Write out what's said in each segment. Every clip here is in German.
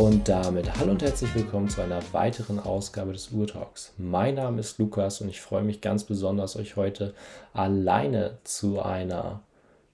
Und damit hallo und herzlich willkommen zu einer weiteren Ausgabe des Urtalks. Mein Name ist Lukas und ich freue mich ganz besonders, euch heute alleine zu einer,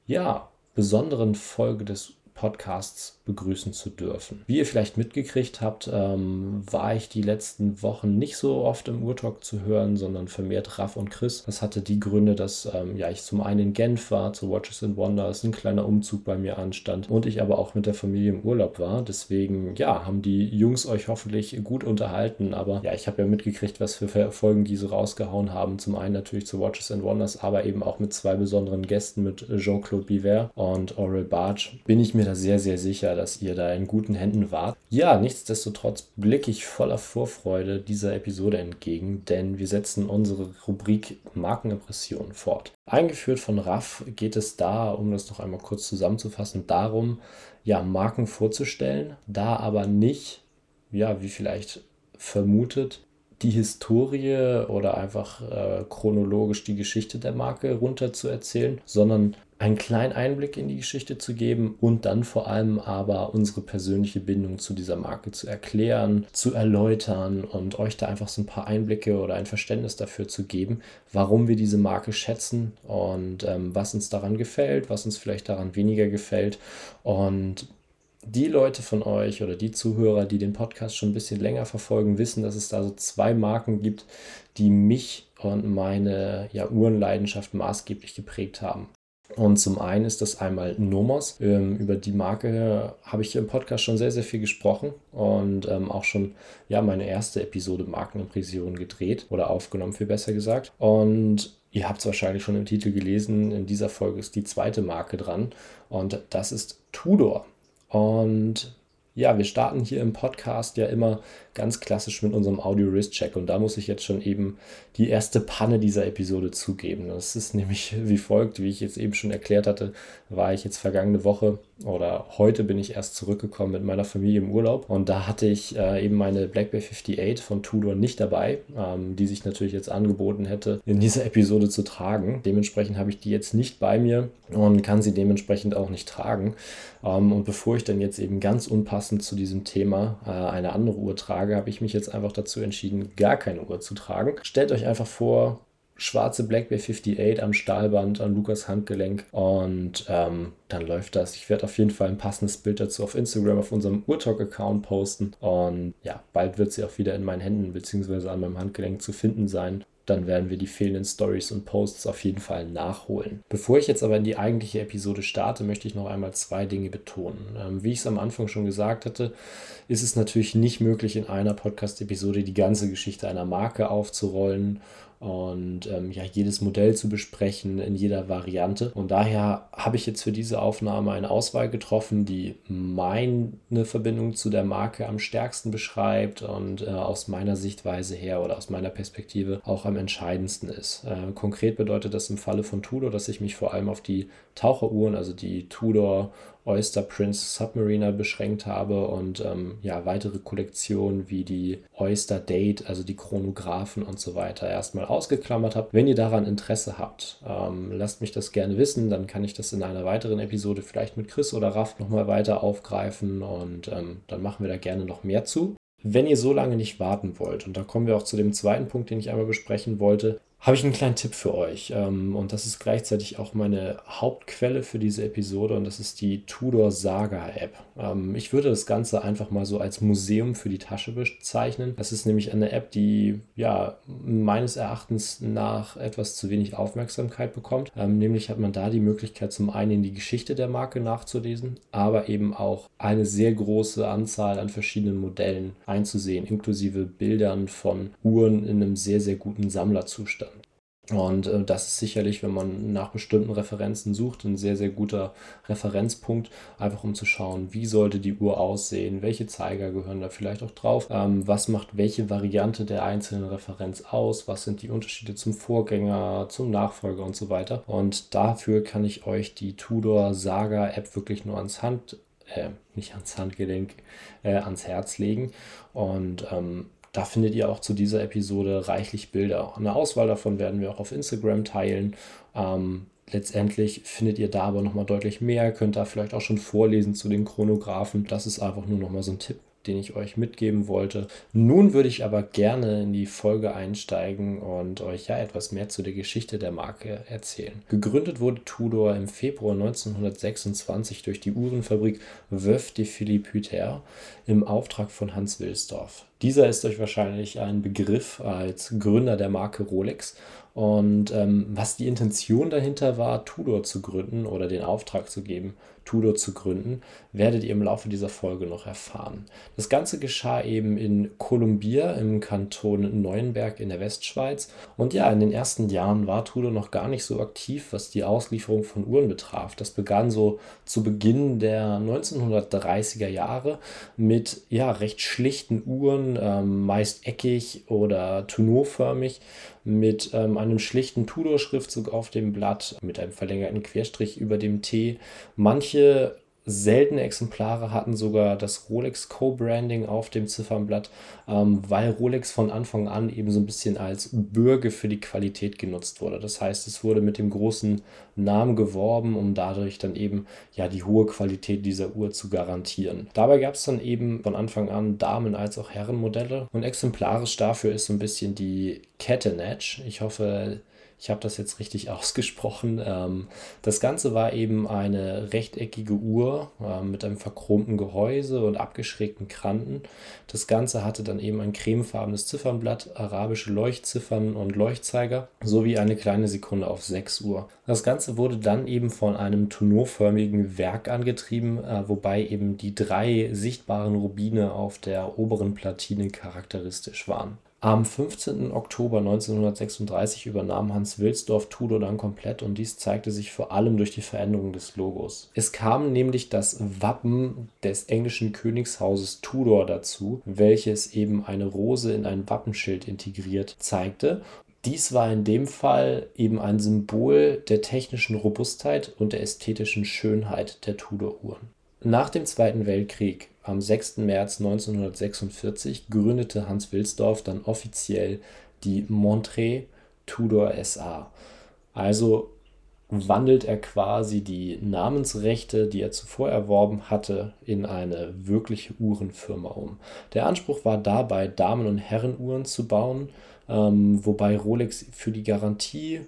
ja, besonderen Folge des Podcasts begrüßen zu dürfen. Wie ihr vielleicht mitgekriegt habt, ähm, war ich die letzten Wochen nicht so oft im Urtalk zu hören, sondern vermehrt Raff und Chris. Das hatte die Gründe, dass ähm, ja, ich zum einen in Genf war, zu Watches and Wonders, ein kleiner Umzug bei mir anstand und ich aber auch mit der Familie im Urlaub war. Deswegen, ja, haben die Jungs euch hoffentlich gut unterhalten. Aber ja, ich habe ja mitgekriegt, was für Folgen diese rausgehauen haben. Zum einen natürlich zu Watches and Wonders, aber eben auch mit zwei besonderen Gästen, mit Jean-Claude Biver und Aurel Barge. Bin ich mir da sehr, sehr sicher, dass ihr da in guten Händen wart. Ja, nichtsdestotrotz blicke ich voller Vorfreude dieser Episode entgegen, denn wir setzen unsere Rubrik Markenimpression fort. Eingeführt von Raff geht es da, um das noch einmal kurz zusammenzufassen, darum, ja, Marken vorzustellen, da aber nicht, ja, wie vielleicht vermutet, die Historie oder einfach äh, chronologisch die Geschichte der Marke runter zu erzählen, sondern einen kleinen Einblick in die Geschichte zu geben und dann vor allem aber unsere persönliche Bindung zu dieser Marke zu erklären, zu erläutern und euch da einfach so ein paar Einblicke oder ein Verständnis dafür zu geben, warum wir diese Marke schätzen und ähm, was uns daran gefällt, was uns vielleicht daran weniger gefällt und die Leute von euch oder die Zuhörer, die den Podcast schon ein bisschen länger verfolgen, wissen, dass es da so zwei Marken gibt, die mich und meine ja, Uhrenleidenschaft maßgeblich geprägt haben. Und zum einen ist das einmal Nomos. Ähm, über die Marke habe ich hier im Podcast schon sehr, sehr viel gesprochen und ähm, auch schon ja, meine erste Episode Markenimpression gedreht oder aufgenommen, viel besser gesagt. Und ihr habt es wahrscheinlich schon im Titel gelesen, in dieser Folge ist die zweite Marke dran und das ist Tudor. Und ja, wir starten hier im Podcast ja immer ganz klassisch mit unserem Audio-Wrist-Check. Und da muss ich jetzt schon eben die erste Panne dieser Episode zugeben. Das ist nämlich wie folgt, wie ich jetzt eben schon erklärt hatte, war ich jetzt vergangene Woche oder heute bin ich erst zurückgekommen mit meiner Familie im Urlaub. Und da hatte ich äh, eben meine Blackberry 58 von Tudor nicht dabei, ähm, die sich natürlich jetzt angeboten hätte, in dieser Episode zu tragen. Dementsprechend habe ich die jetzt nicht bei mir und kann sie dementsprechend auch nicht tragen. Ähm, und bevor ich dann jetzt eben ganz unpassend zu diesem Thema äh, eine andere Uhr trage, Tage habe ich mich jetzt einfach dazu entschieden, gar keine Uhr zu tragen. Stellt euch einfach vor, schwarze Blackberry 58 am Stahlband, an Lukas Handgelenk und ähm, dann läuft das. Ich werde auf jeden Fall ein passendes Bild dazu auf Instagram auf unserem Urtalk-Account posten und ja, bald wird sie auch wieder in meinen Händen bzw. an meinem Handgelenk zu finden sein dann werden wir die fehlenden Stories und Posts auf jeden Fall nachholen. Bevor ich jetzt aber in die eigentliche Episode starte, möchte ich noch einmal zwei Dinge betonen. Ähm, wie ich es am Anfang schon gesagt hatte, ist es natürlich nicht möglich, in einer Podcast-Episode die ganze Geschichte einer Marke aufzurollen und ähm, ja, jedes Modell zu besprechen in jeder Variante. Und daher habe ich jetzt für diese Aufnahme eine Auswahl getroffen, die meine Verbindung zu der Marke am stärksten beschreibt und äh, aus meiner Sichtweise her oder aus meiner Perspektive auch am entscheidendsten ist. Äh, konkret bedeutet das im Falle von Tudor, dass ich mich vor allem auf die Taucheruhren, also die Tudor Oyster Prince Submariner beschränkt habe und ähm, ja, weitere Kollektionen wie die Oyster Date, also die Chronographen und so weiter erstmal ausgeklammert habe. Wenn ihr daran Interesse habt, ähm, lasst mich das gerne wissen, dann kann ich das in einer weiteren Episode vielleicht mit Chris oder Raff nochmal weiter aufgreifen und ähm, dann machen wir da gerne noch mehr zu. Wenn ihr so lange nicht warten wollt, und da kommen wir auch zu dem zweiten Punkt, den ich einmal besprechen wollte, habe ich einen kleinen Tipp für euch. Ähm, und das ist gleichzeitig auch meine Hauptquelle für diese Episode und das ist die Tudor Saga App. Ähm, ich würde das Ganze einfach mal so als Museum für die Tasche bezeichnen. Das ist nämlich eine App, die ja meines Erachtens nach etwas zu wenig Aufmerksamkeit bekommt. Ähm, nämlich hat man da die Möglichkeit, zum einen in die Geschichte der Marke nachzulesen, aber eben auch eine sehr große Anzahl an verschiedenen Modellen einzusehen, inklusive Bildern von Uhren in einem sehr, sehr guten Sammlerzustand. Und äh, das ist sicherlich, wenn man nach bestimmten Referenzen sucht, ein sehr, sehr guter Referenzpunkt, einfach um zu schauen, wie sollte die Uhr aussehen, welche Zeiger gehören da vielleicht auch drauf, ähm, was macht welche Variante der einzelnen Referenz aus, was sind die Unterschiede zum Vorgänger, zum Nachfolger und so weiter. Und dafür kann ich euch die Tudor Saga App wirklich nur ans Hand äh, nicht ans Handgelenk, äh, ans Herz legen. Und ähm, da findet ihr auch zu dieser Episode reichlich Bilder. Eine Auswahl davon werden wir auch auf Instagram teilen. Ähm, letztendlich findet ihr da aber nochmal deutlich mehr. Könnt da vielleicht auch schon vorlesen zu den Chronographen. Das ist einfach nur nochmal so ein Tipp den ich euch mitgeben wollte. Nun würde ich aber gerne in die Folge einsteigen und euch ja etwas mehr zu der Geschichte der Marke erzählen. Gegründet wurde Tudor im Februar 1926 durch die Uhrenfabrik Veuve de Philippe Hutter im Auftrag von Hans Wilsdorf. Dieser ist euch wahrscheinlich ein Begriff als Gründer der Marke Rolex und ähm, was die Intention dahinter war, Tudor zu gründen oder den Auftrag zu geben, Tudor zu gründen, werdet ihr im Laufe dieser Folge noch erfahren. Das Ganze geschah eben in Kolumbia im Kanton Neuenberg in der Westschweiz. Und ja, in den ersten Jahren war Tudor noch gar nicht so aktiv, was die Auslieferung von Uhren betraf. Das begann so zu Beginn der 1930er Jahre mit ja recht schlichten Uhren, ähm, meist eckig oder tonneauförmig mit ähm, einem schlichten Tudor-Schriftzug auf dem Blatt, mit einem verlängerten Querstrich über dem T. Manche Seltene Exemplare hatten sogar das Rolex Co-Branding auf dem Ziffernblatt, ähm, weil Rolex von Anfang an eben so ein bisschen als Bürger für die Qualität genutzt wurde. Das heißt, es wurde mit dem großen Namen geworben, um dadurch dann eben ja die hohe Qualität dieser Uhr zu garantieren. Dabei gab es dann eben von Anfang an Damen- als auch Herrenmodelle und exemplarisch dafür ist so ein bisschen die Catenach. Ich hoffe, ich habe das jetzt richtig ausgesprochen. Ähm, das Ganze war eben eine rechteckige Uhr äh, mit einem verchromten Gehäuse und abgeschrägten Kranten. Das Ganze hatte dann eben ein cremefarbenes Ziffernblatt, arabische Leuchtziffern und Leuchtzeiger sowie eine kleine Sekunde auf 6 Uhr. Das Ganze wurde dann eben von einem tonneauförmigen Werk angetrieben, äh, wobei eben die drei sichtbaren Rubine auf der oberen Platine charakteristisch waren. Am 15. Oktober 1936 übernahm Hans Wilsdorf Tudor dann komplett und dies zeigte sich vor allem durch die Veränderung des Logos. Es kam nämlich das Wappen des englischen Königshauses Tudor dazu, welches eben eine Rose in ein Wappenschild integriert zeigte dies war in dem Fall eben ein Symbol der technischen Robustheit und der ästhetischen Schönheit der Tudor-Uhren. Nach dem Zweiten Weltkrieg am 6. März 1946 gründete Hans Wilsdorf dann offiziell die Montre Tudor SA. Also wandelt er quasi die Namensrechte, die er zuvor erworben hatte, in eine wirkliche Uhrenfirma um. Der Anspruch war dabei, Damen- und Herrenuhren zu bauen, ähm, wobei Rolex für die Garantie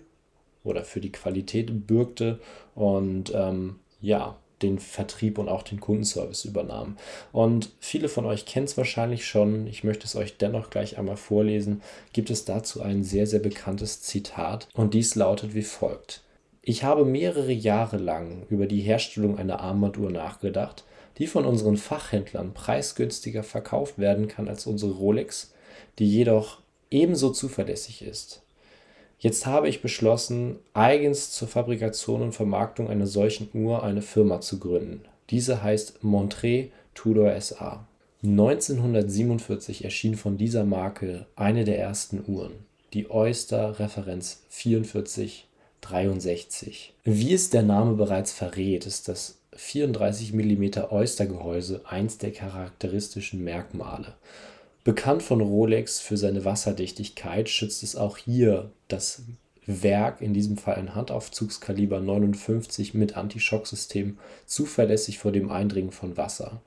oder für die Qualität bürgte und ähm, ja, den Vertrieb und auch den Kundenservice übernahm. Und viele von euch kennen es wahrscheinlich schon, ich möchte es euch dennoch gleich einmal vorlesen, gibt es dazu ein sehr, sehr bekanntes Zitat und dies lautet wie folgt. Ich habe mehrere Jahre lang über die Herstellung einer Armbanduhr nachgedacht, die von unseren Fachhändlern preisgünstiger verkauft werden kann als unsere Rolex, die jedoch ebenso zuverlässig ist. Jetzt habe ich beschlossen, eigens zur Fabrikation und Vermarktung einer solchen Uhr eine Firma zu gründen. Diese heißt Montre Tudor SA. 1947 erschien von dieser Marke eine der ersten Uhren, die Oyster Referenz 4463. Wie es der Name bereits verrät, ist das 34 mm Oyster-Gehäuse eins der charakteristischen Merkmale. Bekannt von Rolex für seine Wasserdichtigkeit, schützt es auch hier das Werk, in diesem Fall ein Handaufzugskaliber 59 mit Antischocksystem, zuverlässig vor dem Eindringen von Wasser.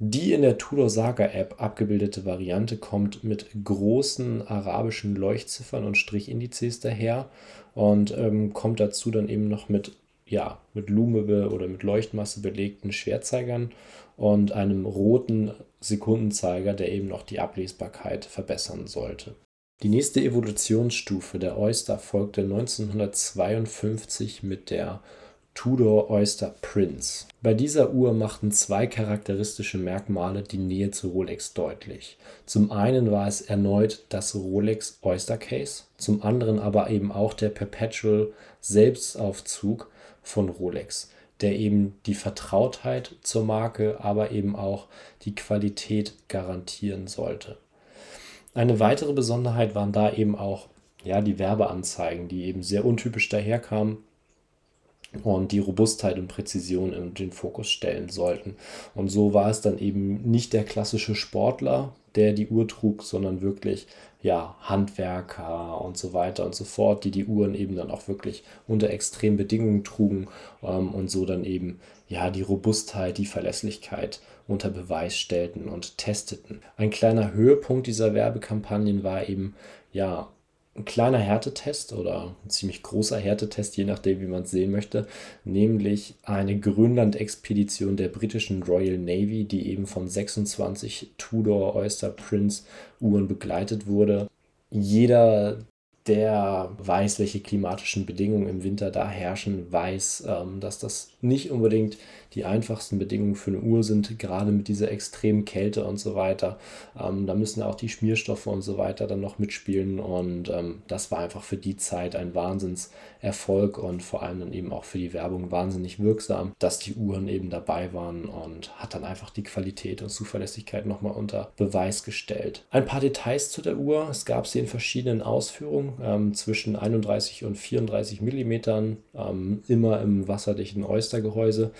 Die in der Tudor Saga App abgebildete Variante kommt mit großen arabischen Leuchtziffern und Strichindizes daher und ähm, kommt dazu dann eben noch mit ja, mit Lume oder mit Leuchtmasse belegten Schwertzeigern und einem roten Sekundenzeiger, der eben noch die Ablesbarkeit verbessern sollte. Die nächste Evolutionsstufe der Oyster folgte 1952 mit der Tudor Oyster Prince. Bei dieser Uhr machten zwei charakteristische Merkmale die Nähe zu Rolex deutlich. Zum einen war es erneut das Rolex Oyster Case, zum anderen aber eben auch der Perpetual Selbstaufzug von Rolex, der eben die Vertrautheit zur Marke, aber eben auch die Qualität garantieren sollte. Eine weitere Besonderheit waren da eben auch ja, die Werbeanzeigen, die eben sehr untypisch daherkamen und die Robustheit und Präzision in den Fokus stellen sollten. Und so war es dann eben nicht der klassische Sportler, der die Uhr trug, sondern wirklich ja, Handwerker und so weiter und so fort, die die Uhren eben dann auch wirklich unter extremen Bedingungen trugen ähm, und so dann eben ja die Robustheit, die Verlässlichkeit unter Beweis stellten und testeten. Ein kleiner Höhepunkt dieser Werbekampagnen war eben ja ein kleiner Härtetest oder ein ziemlich großer Härtetest, je nachdem, wie man es sehen möchte, nämlich eine Grönland-Expedition der britischen Royal Navy, die eben von 26 Tudor Oyster Prince Uhren begleitet wurde. Jeder, der weiß, welche klimatischen Bedingungen im Winter da herrschen, weiß, ähm, dass das nicht unbedingt die einfachsten Bedingungen für eine Uhr sind, gerade mit dieser extremen Kälte und so weiter. Ähm, da müssen auch die Schmierstoffe und so weiter dann noch mitspielen und ähm, das war einfach für die Zeit ein Wahnsinnserfolg und vor allem dann eben auch für die Werbung wahnsinnig wirksam, dass die Uhren eben dabei waren und hat dann einfach die Qualität und Zuverlässigkeit nochmal unter Beweis gestellt. Ein paar Details zu der Uhr. Es gab sie in verschiedenen Ausführungen ähm, zwischen 31 und 34 Millimetern, ähm, immer im wasserdichten Oystergehäuse.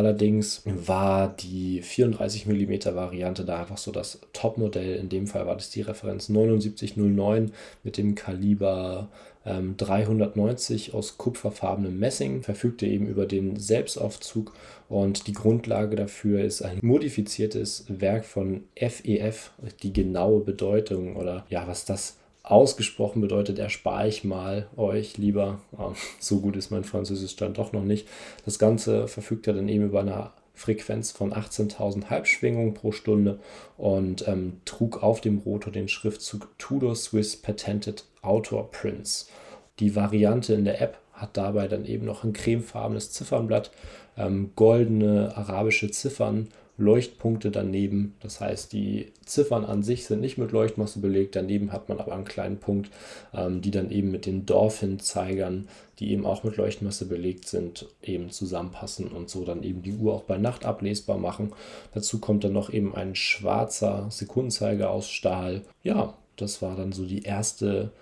Allerdings war die 34 mm Variante da einfach so das Topmodell. In dem Fall war das die Referenz 7909 mit dem Kaliber ähm, 390 aus kupferfarbenem Messing, verfügte eben über den Selbstaufzug und die Grundlage dafür ist ein modifiziertes Werk von FEF. E die genaue Bedeutung oder ja, was das ausgesprochen bedeutet, erspare ich mal euch lieber. Ähm, so gut ist mein Französisch dann doch noch nicht. Das Ganze verfügt ja dann eben über eine Frequenz von 18.000 Halbschwingungen pro Stunde und ähm, trug auf dem Rotor den Schriftzug Tudor Swiss Patented Autor Prince. Die Variante in der App hat dabei dann eben noch ein cremefarbenes Ziffernblatt, ähm, goldene arabische Ziffern Leuchtpunkte daneben. Das heißt, die Ziffern an sich sind nicht mit Leuchtmasse belegt. Daneben hat man aber einen kleinen Punkt, ähm, die dann eben mit den Dolphin-Zeigern, die eben auch mit Leuchtmasse belegt sind, eben zusammenpassen und so dann eben die Uhr auch bei Nacht ablesbar machen. Dazu kommt dann noch eben ein schwarzer Sekundenzeiger aus Stahl. Ja, das war dann so die erste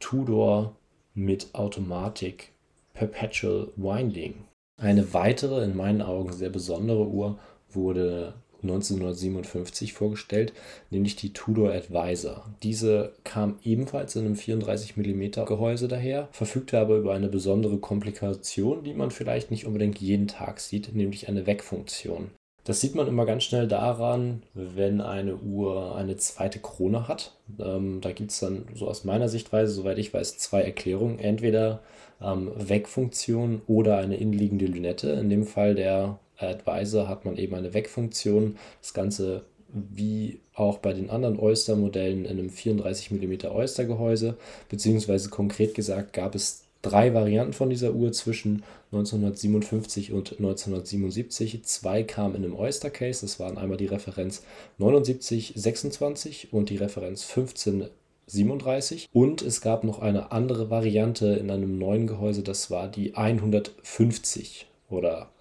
Tudor mit Automatik Perpetual Winding. Eine weitere, in meinen Augen sehr besondere Uhr wurde 1957 vorgestellt, nämlich die Tudor Advisor. Diese kam ebenfalls in einem 34 mm Gehäuse daher, verfügte aber über eine besondere Komplikation, die man vielleicht nicht unbedingt jeden Tag sieht, nämlich eine Weckfunktion. Das sieht man immer ganz schnell daran, wenn eine Uhr eine zweite Krone hat. Ähm, da gibt es dann so aus meiner Sichtweise, soweit ich weiß, zwei Erklärungen. Entweder ähm, Weckfunktion oder eine innenliegende Lünette. In dem Fall der Advisor hat man eben eine Weckfunktion. Das Ganze wie auch bei den anderen Oyster-Modellen in einem 34 mm Oyster-Gehäuse, beziehungsweise konkret gesagt gab es drei Varianten von dieser Uhr zwischen 1957 und 1977. Zwei kamen in einem Oyster-Case, das waren einmal die Referenz 7926 und die Referenz 1537. Und es gab noch eine andere Variante in einem neuen Gehäuse, das war die 150 oder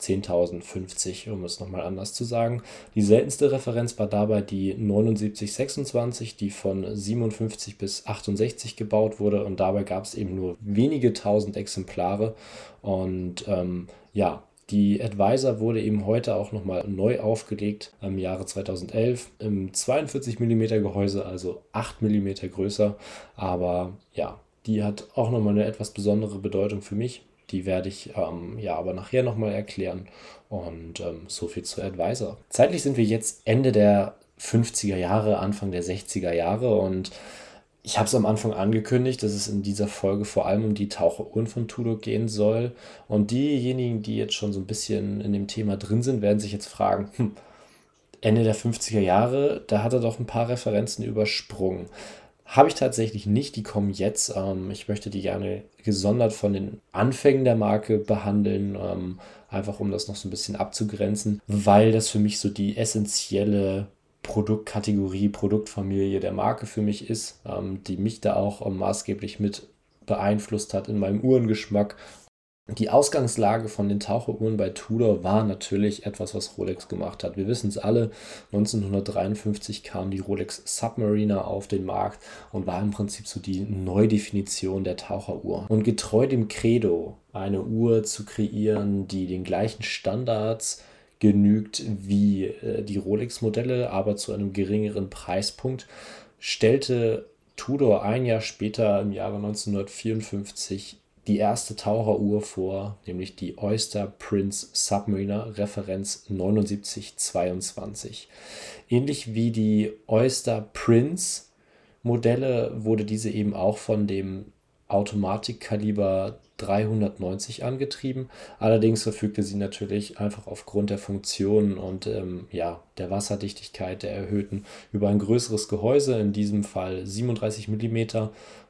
10.050, um es nochmal anders zu sagen. Die seltenste Referenz war dabei die 7926, die von 57 bis 68 gebaut wurde und dabei gab es eben nur wenige tausend Exemplare und ähm, ja, die Advisor wurde eben heute auch nochmal neu aufgelegt im Jahre 2011 im 42 mm Gehäuse, also 8 mm größer. Aber ja, die hat auch nochmal eine etwas besondere Bedeutung für mich. Die werde ich ähm, ja aber nachher nochmal erklären. Und ähm, so viel zu Advisor. Zeitlich sind wir jetzt Ende der 50er Jahre, Anfang der 60er Jahre und ich habe es am Anfang angekündigt, dass es in dieser Folge vor allem um die Taucheruhren von Tudor gehen soll. Und diejenigen, die jetzt schon so ein bisschen in dem Thema drin sind, werden sich jetzt fragen, hm, Ende der 50er Jahre, da hat er doch ein paar Referenzen übersprungen. Habe ich tatsächlich nicht, die kommen jetzt. Ähm, ich möchte die gerne gesondert von den Anfängen der Marke behandeln, ähm, einfach um das noch so ein bisschen abzugrenzen, weil das für mich so die essentielle Produktkategorie, Produktfamilie der Marke für mich ist, ähm, die mich da auch ähm, maßgeblich mit beeinflusst hat in meinem Uhrengeschmack Die Ausgangslage von den Taucheruhren bei Tudor war natürlich etwas, was Rolex gemacht hat. Wir wissen es alle, 1953 kam die Rolex Submariner auf den Markt und war im Prinzip so die Neudefinition der Taucheruhr. Und getreu dem Credo, eine Uhr zu kreieren, die den gleichen Standards genügt wie äh, die Rolex-Modelle, aber zu einem geringeren Preispunkt, stellte Tudor ein Jahr später, im Jahre 1954, die erste Taucheruhr vor, nämlich die Oyster Prince Submariner Referenz 7922. Ähnlich wie die Oyster Prince Modelle wurde diese eben auch von dem Automatikkaliber 390 angetrieben. Allerdings verfügte sie natürlich einfach aufgrund der Funktionen und ähm, ja, der Wasserdichtigkeit der erhöhten über ein größeres Gehäuse, in diesem Fall 37 mm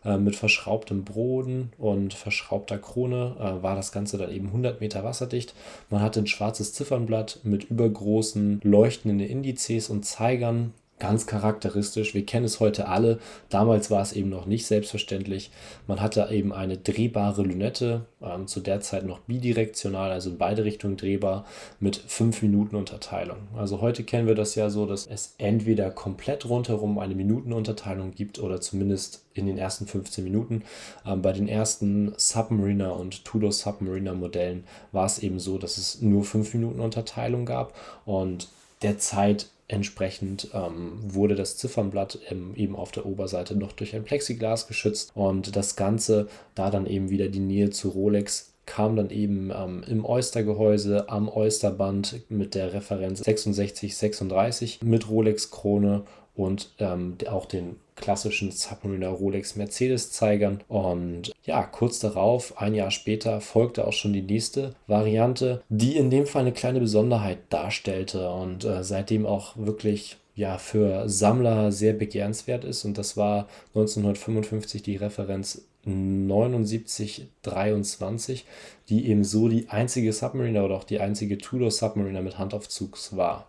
äh, mit verschraubtem Boden und verschraubter Krone, äh, war das Ganze dann eben 100 Meter wasserdicht. Man hatte ein schwarzes Ziffernblatt mit übergroßen leuchtenden Indizes und Zeigern ganz charakteristisch. Wir kennen es heute alle. Damals war es eben noch nicht selbstverständlich. Man hatte eben eine drehbare Lünette, ähm, zu der Zeit noch bidirektional, also in beide Richtungen drehbar, mit 5 Minuten Unterteilung. Also heute kennen wir das ja so, dass es entweder komplett rundherum eine Minutenunterteilung gibt oder zumindest in den ersten 15 Minuten. Ähm, bei den ersten Submariner und Tudor Submariner Modellen war es eben so, dass es nur 5 Minuten Unterteilung gab und der Zeit Entsprechend ähm, wurde das Ziffernblatt ähm, eben auf der Oberseite noch durch ein Plexiglas geschützt und das Ganze, da dann eben wieder die Nähe zu Rolex kam dann eben ähm, im Oyster-Gehäuse am Oysterband mit der Referenz 6636 mit Rolex-Krone und ähm, auch den klassischen Submariner Rolex Mercedes Zeigern. Und ja, kurz darauf, ein Jahr später, folgte auch schon die nächste Variante, die in dem Fall eine kleine Besonderheit darstellte und äh, seitdem auch wirklich ja, für Sammler sehr begehrenswert ist. Und das war 1955 die Referenz 7923, die eben so die einzige Submariner oder auch die einzige Tudor Submariner mit Handaufzugs war.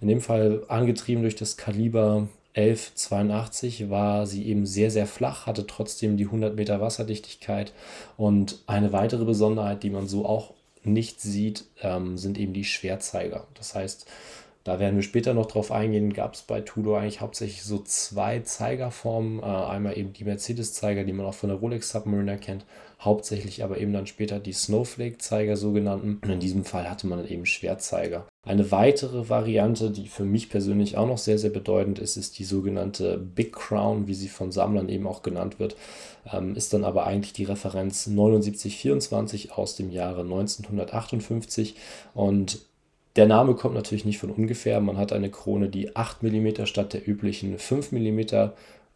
In dem Fall angetrieben durch das Kaliber 1182 war sie eben sehr, sehr flach, hatte trotzdem die 100 Meter Wasserdichtigkeit. Und eine weitere Besonderheit, die man so auch nicht sieht, ähm, sind eben die Schwertzeiger. Das heißt, da werden wir später noch drauf eingehen, gab es bei Tudor eigentlich hauptsächlich so zwei Zeigerformen. Äh, einmal eben die Mercedes-Zeiger, die man auch von der Rolex Submariner kennt, hauptsächlich aber eben dann später die Snowflake-Zeiger sogenannten. Und in diesem Fall hatte man dann eben Schwertzeiger. Eine weitere Variante, die für mich persönlich auch noch sehr, sehr bedeutend ist, ist die sogenannte Big Crown, wie sie von Sammlern eben auch genannt wird. Ähm, ist dann aber eigentlich die Referenz 7924 aus dem Jahre 1958 und der Name kommt natürlich nicht von ungefähr. Man hat eine Krone, die 8 mm statt der üblichen 5 mm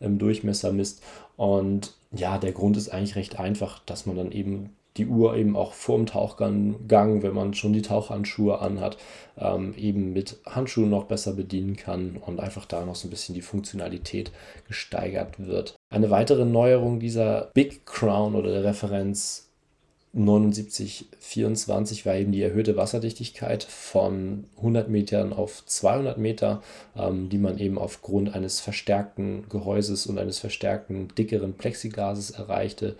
im Durchmesser misst. Und ja, der Grund ist eigentlich recht einfach, dass man dann eben die Uhr eben auch vor dem Tauchgang, wenn man schon die Tauchhandschuhe anhat, ähm, eben mit Handschuhen noch besser bedienen kann und einfach da noch so ein bisschen die Funktionalität gesteigert wird. Eine weitere Neuerung dieser Big Crown oder der Referenz 7924 war eben die erhöhte Wasserdichtigkeit von 100 Metern auf 200 Meter, ähm, die man eben aufgrund eines verstärkten Gehäuses und eines verstärkten dickeren Plexiglases erreichte.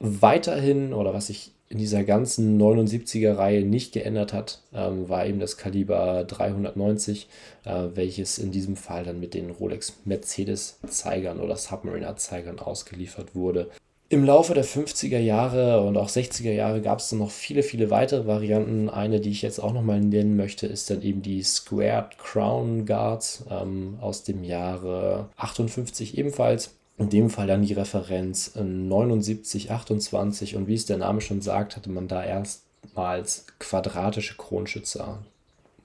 Weiterhin, oder was sich in dieser ganzen 79er-Reihe nicht geändert hat, ähm, war eben das Kaliber 390, äh, welches in diesem Fall dann mit den Rolex Mercedes-Zeigern oder Submariner-Zeigern ausgeliefert wurde. Im Laufe der 50er Jahre und auch 60er Jahre gab es dann noch viele, viele weitere Varianten. Eine, die ich jetzt auch nochmal nennen möchte, ist dann eben die Squared Crown Guards ähm, aus dem Jahre 58 ebenfalls. In dem Fall dann die Referenz 7928 und wie es der Name schon sagt, hatte man da erstmals quadratische Kronschützer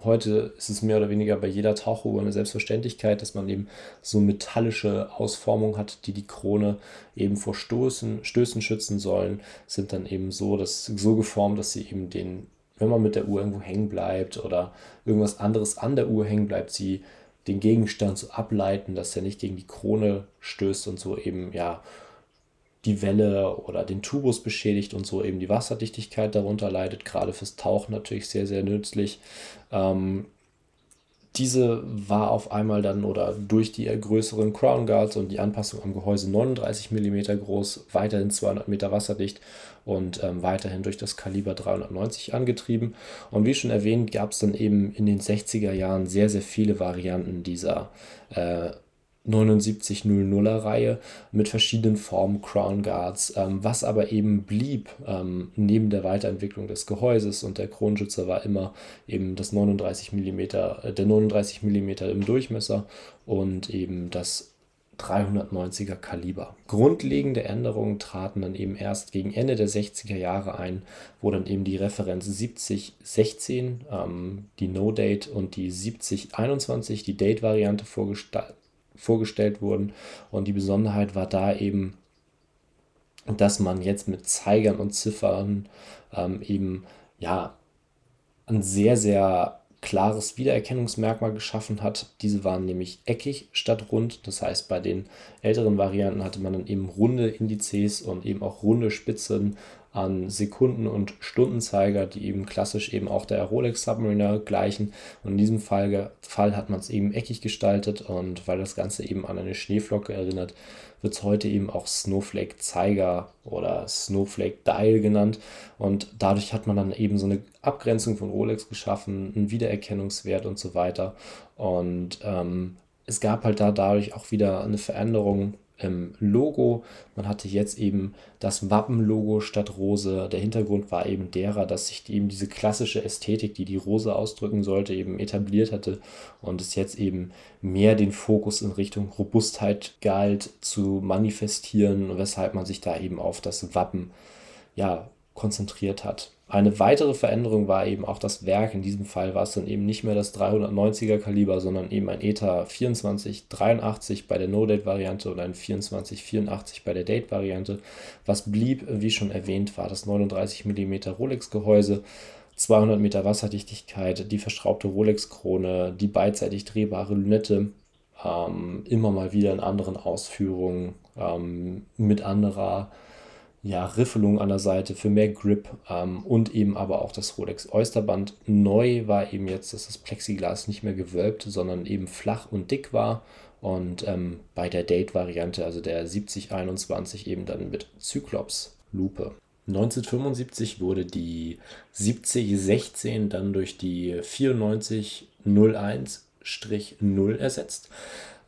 heute ist es mehr oder weniger bei jeder Tauchuhr eine Selbstverständlichkeit, dass man eben so metallische Ausformungen hat, die die Krone eben vor Stoßen, Stößen schützen sollen, sind dann eben so, dass, so geformt, dass sie eben den, wenn man mit der Uhr irgendwo hängen bleibt oder irgendwas anderes an der Uhr hängen bleibt, sie den Gegenstand so ableiten, dass er nicht gegen die Krone stößt und so eben ja die Welle oder den Tubus beschädigt und so eben die Wasserdichtigkeit darunter leidet. Gerade fürs Tauchen natürlich sehr, sehr nützlich. Ähm, diese war auf einmal dann oder durch die größeren Crown Guards und die Anpassung am Gehäuse 39 mm groß, weiterhin 200 Meter wasserdicht und ähm, weiterhin durch das Kaliber 390 angetrieben. Und wie schon erwähnt, gab es dann eben in den 60er Jahren sehr, sehr viele Varianten dieser äh, 7900er Reihe mit verschiedenen Formen Crown Guards, ähm, was aber eben blieb ähm, neben der Weiterentwicklung des Gehäuses und der Kronschütze war immer eben das 39 mm, äh, der 39 mm im Durchmesser und eben das 390er Kaliber. Grundlegende Änderungen traten dann eben erst gegen Ende der 60er Jahre ein, wo dann eben die Referenz 7016, ähm, die No-Date und die 7021, die Date-Variante vorgestellt vorgestellt wurden. Und die Besonderheit war da eben, dass man jetzt mit Zeigern und Ziffern ähm, eben ja ein sehr, sehr klares Wiedererkennungsmerkmal geschaffen hat. Diese waren nämlich eckig statt rund. Das heißt, bei den älteren Varianten hatte man dann eben runde Indizes und eben auch runde Spitzen an Sekunden- und Stundenzeiger, die eben klassisch eben auch der Rolex Submariner gleichen. Und in diesem Fall, Fall hat man es eben eckig gestaltet und weil das Ganze eben an eine Schneeflocke erinnert, wird es heute eben auch Snowflake Zeiger oder Snowflake Dial genannt. Und dadurch hat man dann eben so eine Abgrenzung von Rolex geschaffen, einen Wiedererkennungswert und so weiter. Und ähm, es gab halt da dadurch auch wieder eine Veränderung im Logo. Man hatte jetzt eben das Wappenlogo statt Rose. Der Hintergrund war eben derer, dass sich eben diese klassische Ästhetik, die die Rose ausdrücken sollte, eben etabliert hatte und es jetzt eben mehr den Fokus in Richtung Robustheit galt zu manifestieren, weshalb man sich da eben auf das Wappen ja konzentriert hat. Eine weitere Veränderung war eben auch das Werk. In diesem Fall war es dann eben nicht mehr das 390er Kaliber, sondern eben ein ETA 2483 bei der No-Date-Variante und ein 2484 bei der Date-Variante. Was blieb, wie schon erwähnt, war das 39 mm Rolex-Gehäuse. 200 Meter Wasserdichtigkeit, die verschraubte Rolex-Krone, die beidseitig drehbare Lünette, ähm, immer mal wieder in anderen Ausführungen ähm, mit anderer ja, Riffelung an der Seite für mehr Grip ähm, und eben aber auch das Rolex Oysterband. Neu war eben jetzt, dass das Plexiglas nicht mehr gewölbt, sondern eben flach und dick war und ähm, bei der Date-Variante, also der 7021 eben dann mit Cyclops-Lupe. 1975 wurde die 7016 dann durch die 9401-0 ersetzt.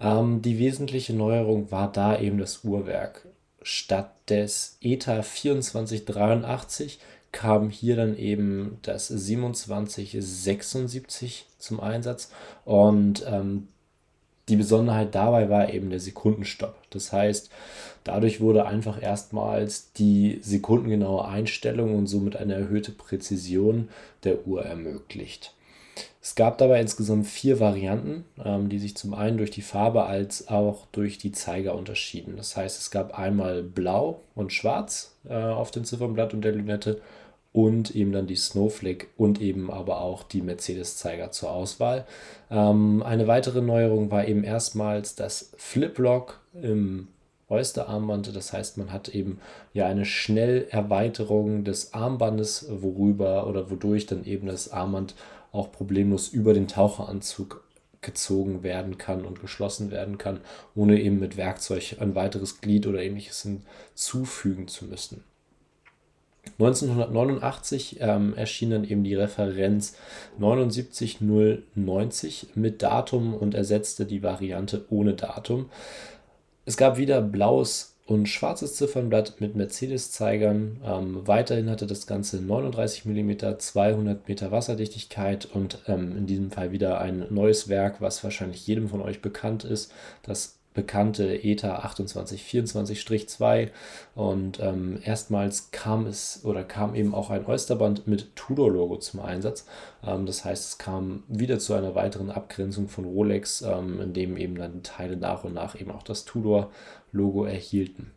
Ähm, die wesentliche Neuerung war da eben das Uhrwerk statt des ETA 2483 kam hier dann eben das 2776 zum Einsatz und ähm, die Besonderheit dabei war eben der Sekundenstopp. Das heißt, dadurch wurde einfach erstmals die sekundengenaue Einstellung und somit eine erhöhte Präzision der Uhr ermöglicht. Es gab dabei insgesamt vier Varianten, ähm, die sich zum einen durch die Farbe als auch durch die Zeiger unterschieden. Das heißt, es gab einmal blau und schwarz äh, auf dem Ziffernblatt und der Lünette und eben dann die Snowflake und eben aber auch die Mercedes-Zeiger zur Auswahl. Ähm, eine weitere Neuerung war eben erstmals das Flip-Lock im Oyster-Armband. Das heißt, man hat eben ja eine Schnellerweiterung des Armbandes, worüber oder wodurch dann eben das Armband auch problemlos über den Taucheranzug gezogen werden kann und geschlossen werden kann, ohne eben mit Werkzeug ein weiteres Glied oder ähnliches hinzufügen zu müssen. 1989 ähm, erschien dann eben die Referenz 79090 mit Datum und ersetzte die Variante ohne Datum. Es gab wieder blaues und schwarzes Ziffernblatt mit Mercedes-Zeigern. Ähm, weiterhin hatte das Ganze 39 mm, 200 Meter Wasserdichtigkeit und ähm, in diesem Fall wieder ein neues Werk, was wahrscheinlich jedem von euch bekannt ist. Das bekannte ETA 2824-2 und ähm, erstmals kam es oder kam eben auch ein Oysterband mit Tudor-Logo zum Einsatz. Ähm, das heißt, es kam wieder zu einer weiteren Abgrenzung von Rolex, ähm, in dem eben dann Teile nach und nach eben auch das Tudor-Logo erhielten.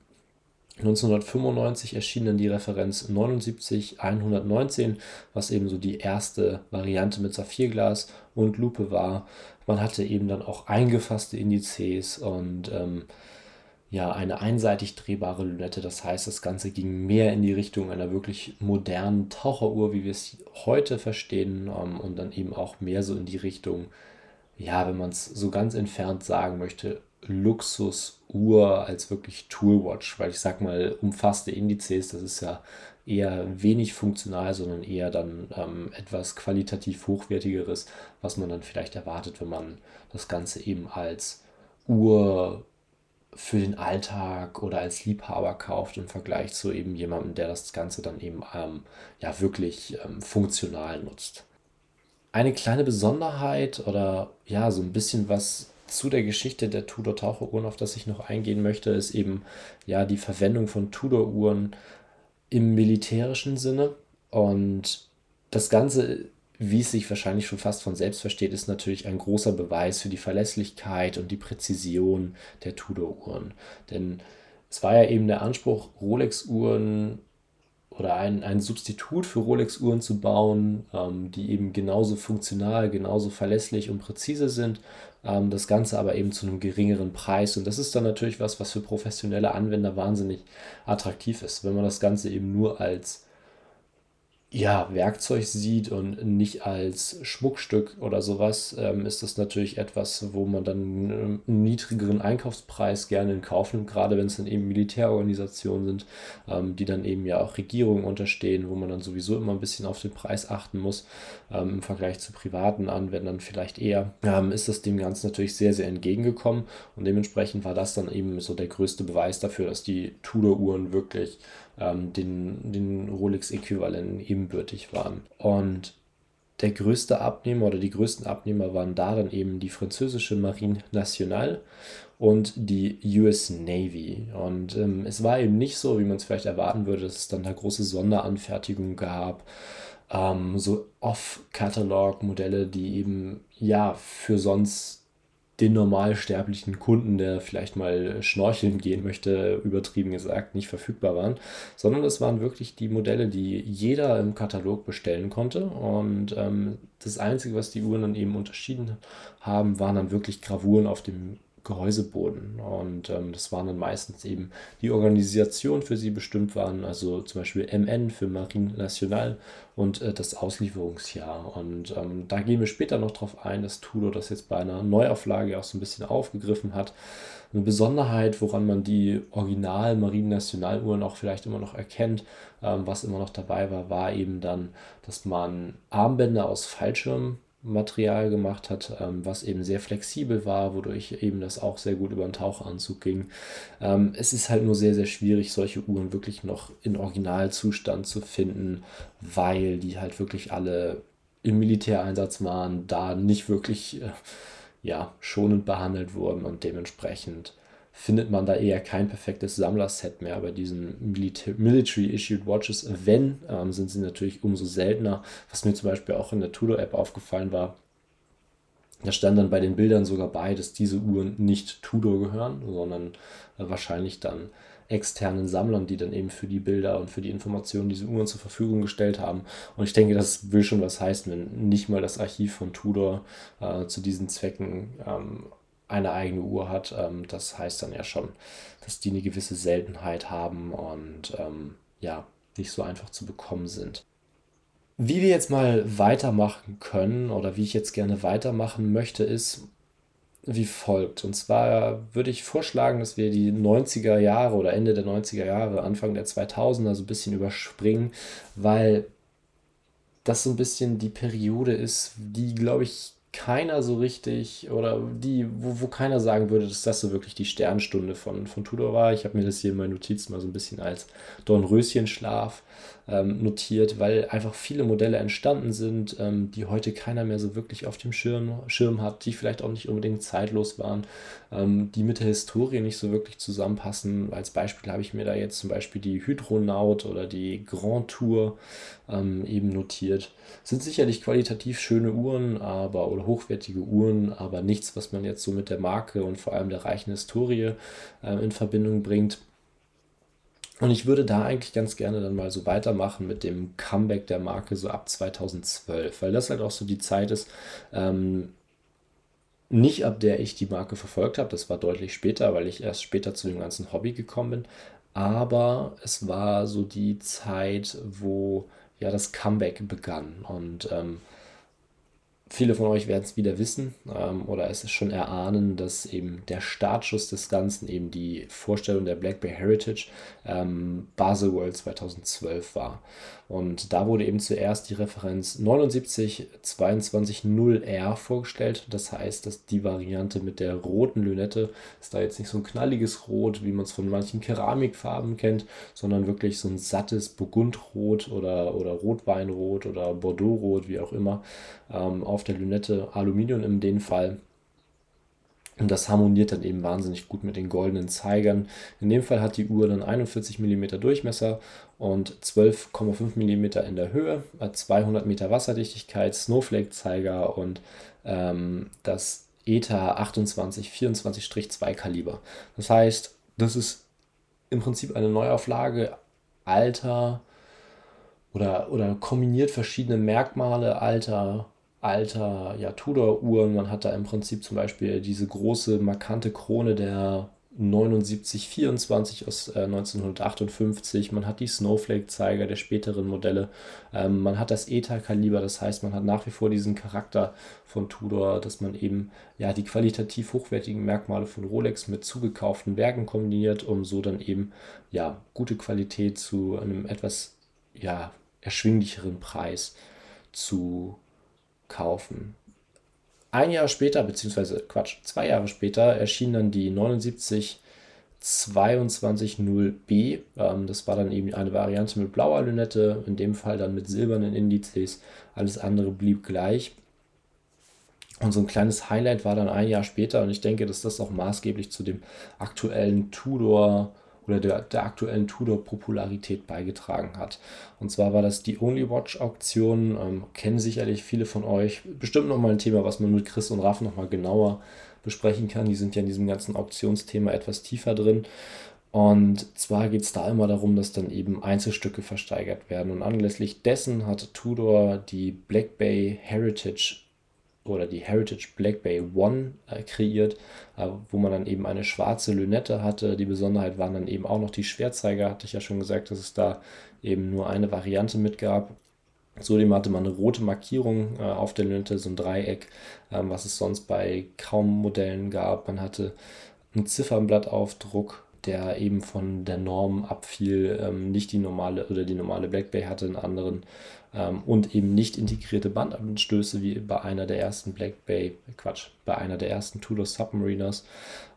1995 erschien dann die Referenz 79119, was eben so die erste Variante mit Saphirglas und Lupe war. Man hatte eben dann auch eingefasste Indizes und ähm, ja, eine einseitig drehbare Lünette. Das heißt, das Ganze ging mehr in die Richtung einer wirklich modernen Taucheruhr, wie wir es heute verstehen, ähm, und dann eben auch mehr so in die Richtung ja, wenn man es so ganz entfernt sagen möchte, Luxusuhr als wirklich Toolwatch, weil ich sag mal, umfasste Indizes, das ist ja eher wenig funktional, sondern eher dann ähm, etwas qualitativ hochwertigeres, was man dann vielleicht erwartet, wenn man das Ganze eben als Uhr für den Alltag oder als Liebhaber kauft im Vergleich zu eben jemandem, der das Ganze dann eben ähm, ja wirklich ähm, funktional nutzt. Eine kleine Besonderheit oder ja so ein bisschen was zu der Geschichte der Tudor-Taucheruhren, auf das ich noch eingehen möchte, ist eben ja die Verwendung von Tudor-Uhren im militärischen Sinne. Und das Ganze, wie es sich wahrscheinlich schon fast von selbst versteht, ist natürlich ein großer Beweis für die Verlässlichkeit und die Präzision der Tudor-Uhren. Denn es war ja eben der Anspruch, Rolex-Uhren oder ein, ein Substitut für Rolex-Uhren zu bauen, ähm, die eben genauso funktional, genauso verlässlich und präzise sind. Ähm, das Ganze aber eben zu einem geringeren Preis. Und das ist dann natürlich was, was für professionelle Anwender wahnsinnig attraktiv ist, wenn man das Ganze eben nur als ja, Werkzeug sieht und nicht als Schmuckstück oder sowas, ähm, ist das natürlich etwas, wo man dann einen niedrigeren Einkaufspreis gerne in Kauf nimmt, gerade wenn es dann eben Militärorganisationen sind, ähm, die dann eben ja auch Regierungen unterstehen, wo man dann sowieso immer ein bisschen auf den Preis achten muss, ähm, im Vergleich zu privaten Anwendern vielleicht eher, ähm, ist das dem Ganzen natürlich sehr, sehr entgegengekommen und dementsprechend war das dann eben so der größte Beweis dafür, dass die Tudor-Uhren wirklich ähm, den, den Rolex-Äquivalenten ebenbürtig waren. Und der größte Abnehmer oder die größten Abnehmer waren da dann eben die französische Marine Nationale und die US Navy. Und ähm, es war eben nicht so, wie man es vielleicht erwarten würde, dass es dann da große Sonderanfertigungen gab. Ähm, so Off-Catalog-Modelle, die eben ja für sonst den normalsterblichen Kunden, der vielleicht mal schnorcheln gehen möchte, übertrieben gesagt, nicht verfügbar waren, sondern es waren wirklich die Modelle, die jeder im Katalog bestellen konnte. Und ähm, das Einzige, was die Uhren dann eben unterschieden haben, waren dann wirklich Gravuren auf dem Gehäuseboden. Und ähm, das waren dann meistens eben die Organisationen, für sie bestimmt waren, also zum Beispiel MN für Marine Nationale und äh, das Auslieferungsjahr. Und ähm, da gehen wir später noch drauf ein, dass Tudo das jetzt bei einer Neuauflage auch so ein bisschen aufgegriffen hat. Eine Besonderheit, woran man die Original Marine National Uhren auch vielleicht immer noch erkennt, ähm, was immer noch dabei war, war eben dann, dass man Armbänder aus Fallschirm Material gemacht hat, ähm, was eben sehr flexibel war, wodurch eben das auch sehr gut über den Taucheranzug ging. Ähm, es ist halt nur sehr, sehr schwierig, solche Uhren wirklich noch in Originalzustand zu finden, weil die halt wirklich alle im Militäreinsatz waren, da nicht wirklich äh, ja, schonend behandelt wurden und dementsprechend findet man da eher kein perfektes Sammlerset mehr bei diesen Military-Issued Watches. Wenn, ähm, sind sie natürlich umso seltener. Was mir zum Beispiel auch in der Tudor-App aufgefallen war, da stand dann bei den Bildern sogar bei, dass diese Uhren nicht Tudor gehören, sondern äh, wahrscheinlich dann externen Sammlern, die dann eben für die Bilder und für die Informationen diese Uhren zur Verfügung gestellt haben. Und ich denke, das will schon was heißen, wenn nicht mal das Archiv von Tudor äh, zu diesen Zwecken ähm, eine eigene Uhr hat. Ähm, das heißt dann ja schon, dass die eine gewisse Seltenheit haben und ähm, ja, nicht so einfach zu bekommen sind. Wie wir jetzt mal weitermachen können oder wie ich jetzt gerne weitermachen möchte, ist wie folgt. Und zwar würde ich vorschlagen, dass wir die 90er Jahre oder Ende der 90er Jahre, Anfang der 2000er so ein bisschen überspringen, weil das so ein bisschen die Periode ist, die, glaube ich, keiner so richtig oder die, wo, wo keiner sagen würde, dass das so wirklich die Sternstunde von, von Tudor war. Ich habe mir das hier in meinen Notizen mal so ein bisschen als Dornröschenschlaf ähm, notiert, weil einfach viele Modelle entstanden sind, ähm, die heute keiner mehr so wirklich auf dem Schirm, Schirm hat, die vielleicht auch nicht unbedingt zeitlos waren, ähm, die mit der Historie nicht so wirklich zusammenpassen. Als Beispiel habe ich mir da jetzt zum Beispiel die Hydronaut oder die Grand Tour ähm, eben notiert. Sind sicherlich qualitativ schöne Uhren, aber oder hochwertige Uhren, aber nichts, was man jetzt so mit der Marke und vor allem der reichen Historie äh, in Verbindung bringt. Und ich würde da eigentlich ganz gerne dann mal so weitermachen mit dem Comeback der Marke so ab 2012, weil das halt auch so die Zeit ist, ähm, nicht ab der ich die Marke verfolgt habe, das war deutlich später, weil ich erst später zu dem ganzen Hobby gekommen bin, aber es war so die Zeit, wo ja das Comeback begann. Und ähm, Viele von euch werden es wieder wissen ähm, oder es ist schon erahnen, dass eben der Startschuss des Ganzen eben die Vorstellung der Black Bay Heritage ähm, Basel World 2012 war. Und da wurde eben zuerst die Referenz 79220R vorgestellt. Das heißt, dass die Variante mit der roten Lünette ist da jetzt nicht so ein knalliges Rot, wie man es von manchen Keramikfarben kennt, sondern wirklich so ein sattes Burgundrot oder, oder Rotweinrot oder Bordeauxrot, wie auch immer, ähm, auf der Lünette. Aluminium in dem Fall. Und das harmoniert dann eben wahnsinnig gut mit den goldenen Zeigern. In dem Fall hat die Uhr dann 41 mm Durchmesser und 12,5 mm in der Höhe, 200 Meter Wasserdichtigkeit, Snowflake-Zeiger und ähm, das ETA 2824-2 Kaliber. Das heißt, das ist im Prinzip eine Neuauflage alter oder, oder kombiniert verschiedene Merkmale alter alter ja, Tudor-Uhren. Man hat da im Prinzip zum Beispiel diese große, markante Krone der 7924 aus äh, 1958. Man hat die Snowflake-Zeiger der späteren Modelle. Ähm, man hat das ETA-Kaliber, das heißt, man hat nach wie vor diesen Charakter von Tudor, dass man eben ja die qualitativ hochwertigen Merkmale von Rolex mit zugekauften Werken kombiniert, um so dann eben ja gute Qualität zu einem etwas ja erschwinglicheren Preis zu kaufen. Ein Jahr später, beziehungsweise Quatsch, zwei Jahre später erschien dann die 79 22.0b. Ähm, das war dann eben eine Variante mit blauer Lünette, in dem Fall dann mit silbernen Indizes. Alles andere blieb gleich. Und so ein kleines Highlight war dann ein Jahr später, und ich denke, dass das auch maßgeblich zu dem aktuellen Tudor oder der, der aktuellen Tudor-Popularität beigetragen hat. Und zwar war das die Only Watch-Auktion, ähm, kennen sicherlich viele von euch. Bestimmt nochmal ein Thema, was man mit Chris und Raff nochmal genauer besprechen kann. Die sind ja in diesem ganzen Auktionsthema etwas tiefer drin. Und zwar geht es da immer darum, dass dann eben Einzelstücke versteigert werden. Und anlässlich dessen hat Tudor die Black Bay Heritage oder die Heritage Black Bay One äh, kreiert, äh, wo man dann eben eine schwarze Lünette hatte. Die Besonderheit waren dann eben auch noch die Schwertzeiger, hatte ich ja schon gesagt, dass es da eben nur eine Variante mit gab. Zudem hatte man eine rote Markierung äh, auf der Lünette, so ein Dreieck, ähm, was es sonst bei kaum Modellen gab. Man hatte einen Ziffernblattaufdruck, der eben von der Norm abfiel, ähm, nicht die normale oder die normale Black Bay hatte, einen anderen ähm, und eben nicht integrierte Bandanstöße wie bei einer der ersten Black Bay, Quatsch, bei einer der ersten Tudor Submariners.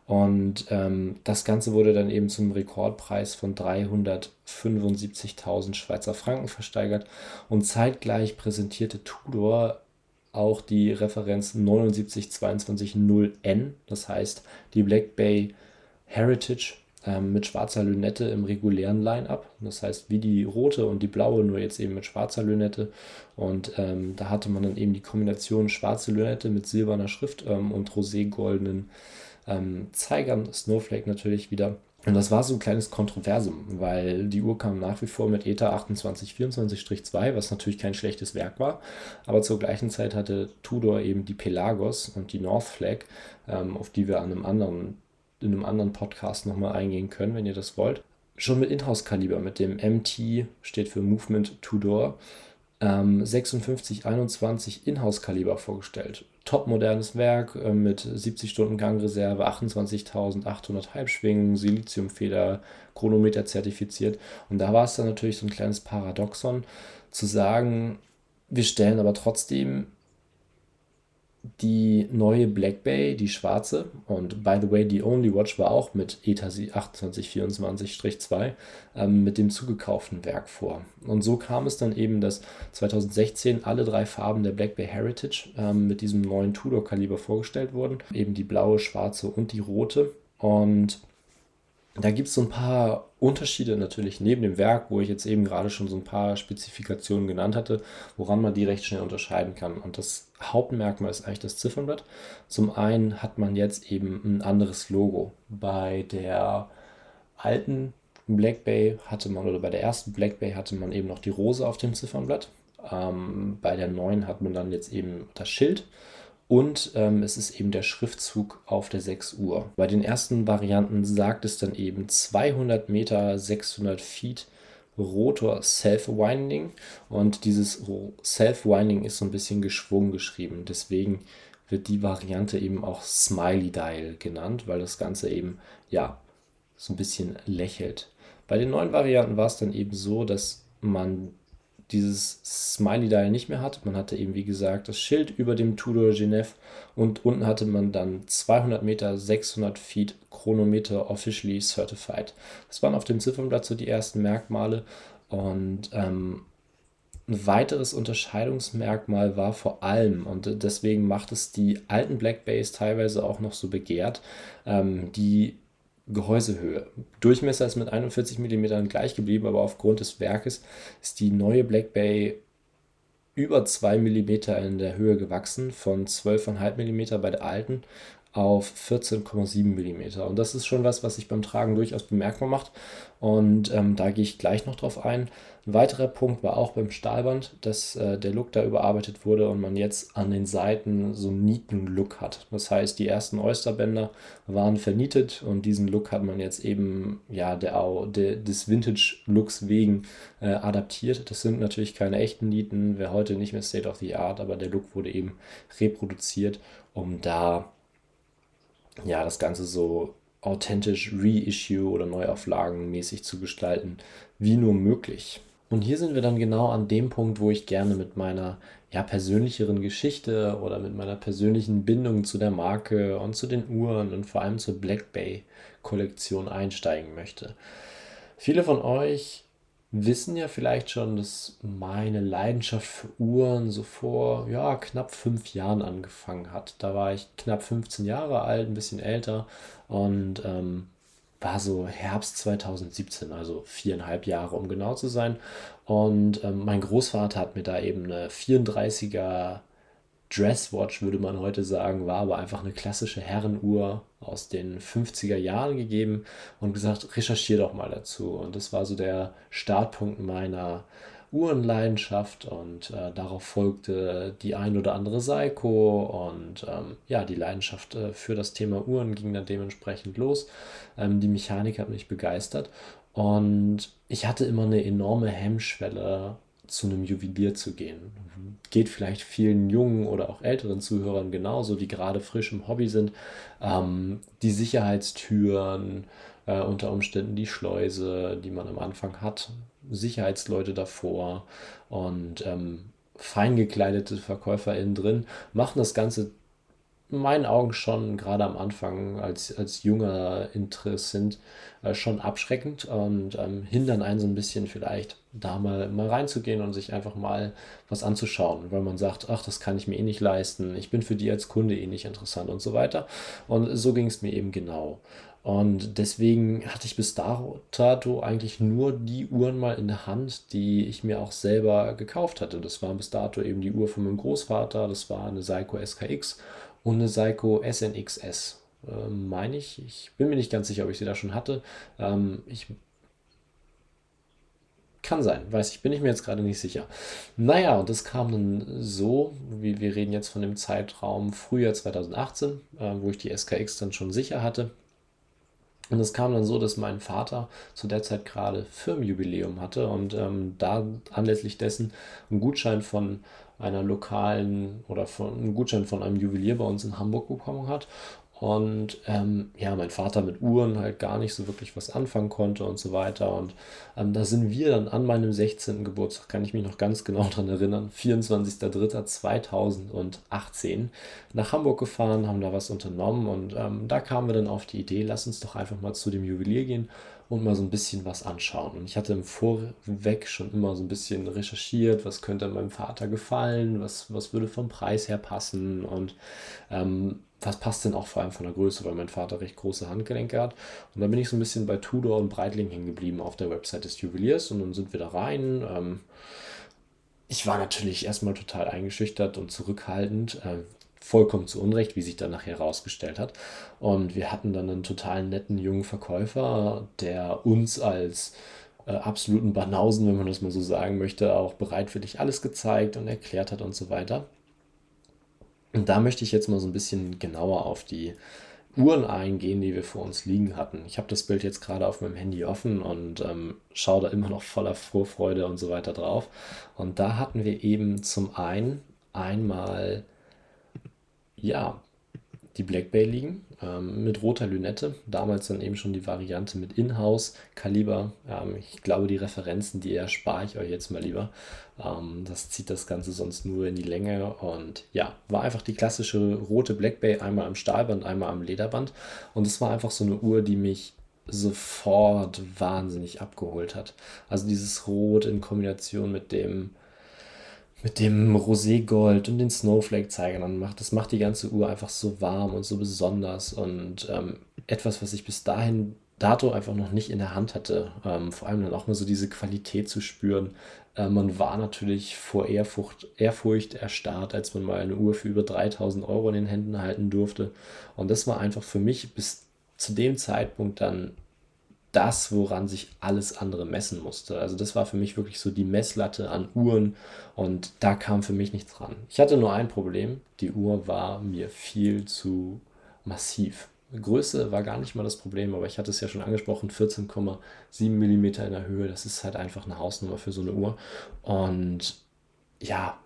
Und ähm, das Ganze wurde dann eben zum Rekordpreis von 375.000 Schweizer Franken versteigert. Und zeitgleich präsentierte Tudor auch die Referenz 79220N, das heißt die Black Bay Heritage ähm, mit schwarzer Lünette im regulären Line-Up. Das heißt, wie die rote und die blaue, nur jetzt eben mit schwarzer Lünette. Und ähm, da hatte man dann eben die Kombination schwarze Lünette mit silberner Schrift ähm, und roségoldenen ähm, Zeigern, Snowflake natürlich wieder. Und das war so ein kleines Kontroversum, weil die Uhr kam nach wie vor mit ETA 2824-2, was natürlich kein schlechtes Werk war. Aber zur gleichen Zeit hatte Tudor eben die Pelagos und die North Flag, ähm, auf die wir an einem anderen in einem anderen Podcast nochmal eingehen können, wenn ihr das wollt. Schon mit Inhouse-Kaliber, mit dem MT steht für Movement Tudor, ähm, 5621 Inhouse-Kaliber vorgestellt. Top modernes Werk äh, mit 70 Stunden Gangreserve, 28.800 Halbschwingen, Siliziumfeder, Chronometer zertifiziert. Und da war es dann natürlich so ein kleines Paradoxon zu sagen, wir stellen aber trotzdem die neue Black Bay, die schwarze, und by the way, die Only Watch war auch mit ETA 2824-2 ähm, mit dem zugekauften Werk vor. Und so kam es dann eben, dass 2016 alle drei Farben der Black Bay Heritage ähm, mit diesem neuen Tudor-Kaliber vorgestellt wurden. Eben die blaue, schwarze und die rote. Und da gibt es so ein paar Unterschiede natürlich neben dem Werk, wo ich jetzt eben gerade schon so ein paar Spezifikationen genannt hatte, woran man die recht schnell unterscheiden kann. Und das Hauptmerkmal ist eigentlich das Ziffernblatt. Zum einen hat man jetzt eben ein anderes Logo. Bei der alten Black Bay hatte man, oder bei der ersten Black Bay hatte man eben noch die Rose auf dem Ziffernblatt. Ähm, bei der neuen hat man dann jetzt eben das Schild und ähm, es ist eben der Schriftzug auf der 6 Uhr. Bei den ersten Varianten sagt es dann eben 200 Meter, 600 Feet Rotor Self-Winding und dieses Self-Winding ist so ein bisschen geschwungen geschrieben. Deswegen wird die Variante eben auch Smiley Dial genannt, weil das Ganze eben ja so ein bisschen lächelt. Bei den neuen Varianten war es dann eben so, dass man dieses Smiley Dial nicht mehr hat. Man hatte eben, wie gesagt, das Schild über dem Tudor Genève und unten hatte man dann 200 Meter, 600 Feet Chronometer officially certified. Das waren auf dem Ziffernblatt so die ersten Merkmale und ähm, ein weiteres Unterscheidungsmerkmal war vor allem, und deswegen macht es die alten Black Bays teilweise auch noch so begehrt, ähm, die Gehäusehöhe. Durchmesser ist mit 41 mm gleich geblieben, aber aufgrund des Werkes ist die neue Black Bay über 2 mm in der Höhe gewachsen, von 12,5 mm bei der alten auf 14,7 mm. Und das ist schon was, was sich beim Tragen durchaus bemerkbar macht. Und ähm, da gehe ich gleich noch drauf ein. Ein weiterer Punkt war auch beim Stahlband, dass äh, der Look da überarbeitet wurde und man jetzt an den Seiten so einen Nieten-Look hat. Das heißt, die ersten Oysterbänder waren vernietet und diesen Look hat man jetzt eben ja der, der des Vintage-Looks wegen äh, adaptiert. Das sind natürlich keine echten Nieten, wäre heute nicht mehr State of the Art, aber der Look wurde eben reproduziert, um da ja das Ganze so authentisch Reissue oder Neuauflagen mäßig zu gestalten, wie nur möglich. Und hier sind wir dann genau an dem Punkt, wo ich gerne mit meiner ja, persönlicheren Geschichte oder mit meiner persönlichen Bindung zu der Marke und zu den Uhren und vor allem zur Black Bay Kollektion einsteigen möchte. Viele von euch wissen ja vielleicht schon, dass meine Leidenschaft für Uhren so vor ja, knapp fünf Jahren angefangen hat. Da war ich knapp 15 Jahre alt, ein bisschen älter und ähm, war so Herbst 2017, also viereinhalb Jahre, um genau zu sein. Und ähm, mein Großvater hat mir da eben eine 34er Dresswatch, würde man heute sagen, war aber einfach eine klassische Herrenuhr aus den 50er Jahren gegeben und gesagt, recherchiere doch mal dazu. Und das war so der Startpunkt meiner Uhrenleidenschaft und äh, darauf folgte die ein oder andere Seiko und ähm, ja, die Leidenschaft äh, für das Thema Uhren ging dann dementsprechend los. Ähm, die Mechanik hat mich begeistert und ich hatte immer eine enorme Hemmschwelle, zu einem Juwelier zu gehen. Geht vielleicht vielen jungen oder auch älteren Zuhörern genauso, die gerade frisch im Hobby sind. Ähm, die Sicherheitstüren, äh, unter Umständen die Schleuse, die man am Anfang hat, Sicherheitsleute davor und ähm, fein gekleidete VerkäuferInnen drin, machen das Ganze in meinen Augen schon gerade am Anfang als, als junger Interessent äh, schon abschreckend und ähm, hindern einen so ein bisschen vielleicht da mal, mal reinzugehen und sich einfach mal was anzuschauen, weil man sagt, ach, das kann ich mir eh nicht leisten, ich bin für die als Kunde eh nicht interessant und so weiter. Und so ging es mir eben genau. Und deswegen hatte ich bis dato eigentlich nur die Uhren mal in der Hand, die ich mir auch selber gekauft hatte. Das war bis dato eben die Uhr von meinem Großvater, das war eine Seiko SKX und eine Seiko SNXS, äh, meine ich. Ich bin mir nicht ganz sicher, ob ich sie da schon hatte. Ähm, ich kann sein, weiß ich, bin ich mir jetzt gerade nicht sicher. Naja, und das kam dann so, wie wir reden jetzt von dem Zeitraum Frühjahr 2018, äh, wo ich die SKX dann schon sicher hatte. Und es kam dann so, dass mein Vater zu der Zeit gerade Firmenjubiläum hatte und ähm, da anlässlich dessen einen Gutschein von einer lokalen oder von einen Gutschein von einem Juwelier bei uns in Hamburg bekommen hat. Und ähm, ja, mein Vater mit Uhren halt gar nicht so wirklich was anfangen konnte und so weiter. Und ähm, da sind wir dann an meinem 16. Geburtstag, kann ich mich noch ganz genau daran erinnern, 24.03.2018 nach Hamburg gefahren, haben da was unternommen und ähm, da kamen wir dann auf die Idee, lass uns doch einfach mal zu dem Juwelier gehen und mal so ein bisschen was anschauen. Und ich hatte im Vorweg schon immer so ein bisschen recherchiert, was könnte meinem Vater gefallen, was, was würde vom Preis her passen und ähm, was passt denn auch vor allem von der Größe, weil mein Vater recht große Handgelenke hat. Und dann bin ich so ein bisschen bei Tudor und Breitling hängen geblieben auf der Website des Juweliers und dann sind wir da rein. Ähm, ich war natürlich erstmal total eingeschüchtert und zurückhaltend, äh, vollkommen zu Unrecht, wie sich dann nachher herausgestellt hat. Und wir hatten dann einen total netten jungen Verkäufer, der uns als äh, absoluten Banausen, wenn man das mal so sagen möchte, auch bereitwillig alles gezeigt und erklärt hat und so weiter. Und da möchte ich jetzt mal so ein bisschen genauer auf die Uhren eingehen, die wir vor uns liegen hatten. Ich habe das Bild jetzt gerade auf meinem Handy offen und ähm, schaue da immer noch voller Vorfreude und so weiter drauf. Und da hatten wir eben zum einen einmal, ja, die Black Bay liegen ähm, mit roter Lünette. Damals dann eben schon die Variante mit Inhouse-Kaliber. Ähm, ich glaube, die Referenzen, die erspare ich euch jetzt mal lieber. Ähm, das zieht das Ganze sonst nur in die Länge. Und ja, war einfach die klassische rote Black Bay, einmal am Stahlband, einmal am Lederband. Und es war einfach so eine Uhr, die mich sofort wahnsinnig abgeholt hat. Also dieses Rot in Kombination mit dem mit dem Roségold und den Snowflake-Zeigern anmacht. Das macht die ganze Uhr einfach so warm und so besonders und ähm, etwas, was ich bis dahin dato einfach noch nicht in der Hand hatte. Ähm, vor allem dann auch mal so diese Qualität zu spüren. Äh, man war natürlich vor Ehrfurcht, Ehrfurcht erstarrt, als man mal eine Uhr für über 3000 Euro in den Händen halten durfte. Und das war einfach für mich bis zu dem Zeitpunkt dann das, woran sich alles andere messen musste. Also das war für mich wirklich so die Messlatte an Uhren und da kam für mich nichts ran. Ich hatte nur ein Problem, die Uhr war mir viel zu massiv. Größe war gar nicht mal das Problem, aber ich hatte es ja schon angesprochen, 14,7 mm in der Höhe, das ist halt einfach eine Hausnummer für so eine Uhr. Und ja,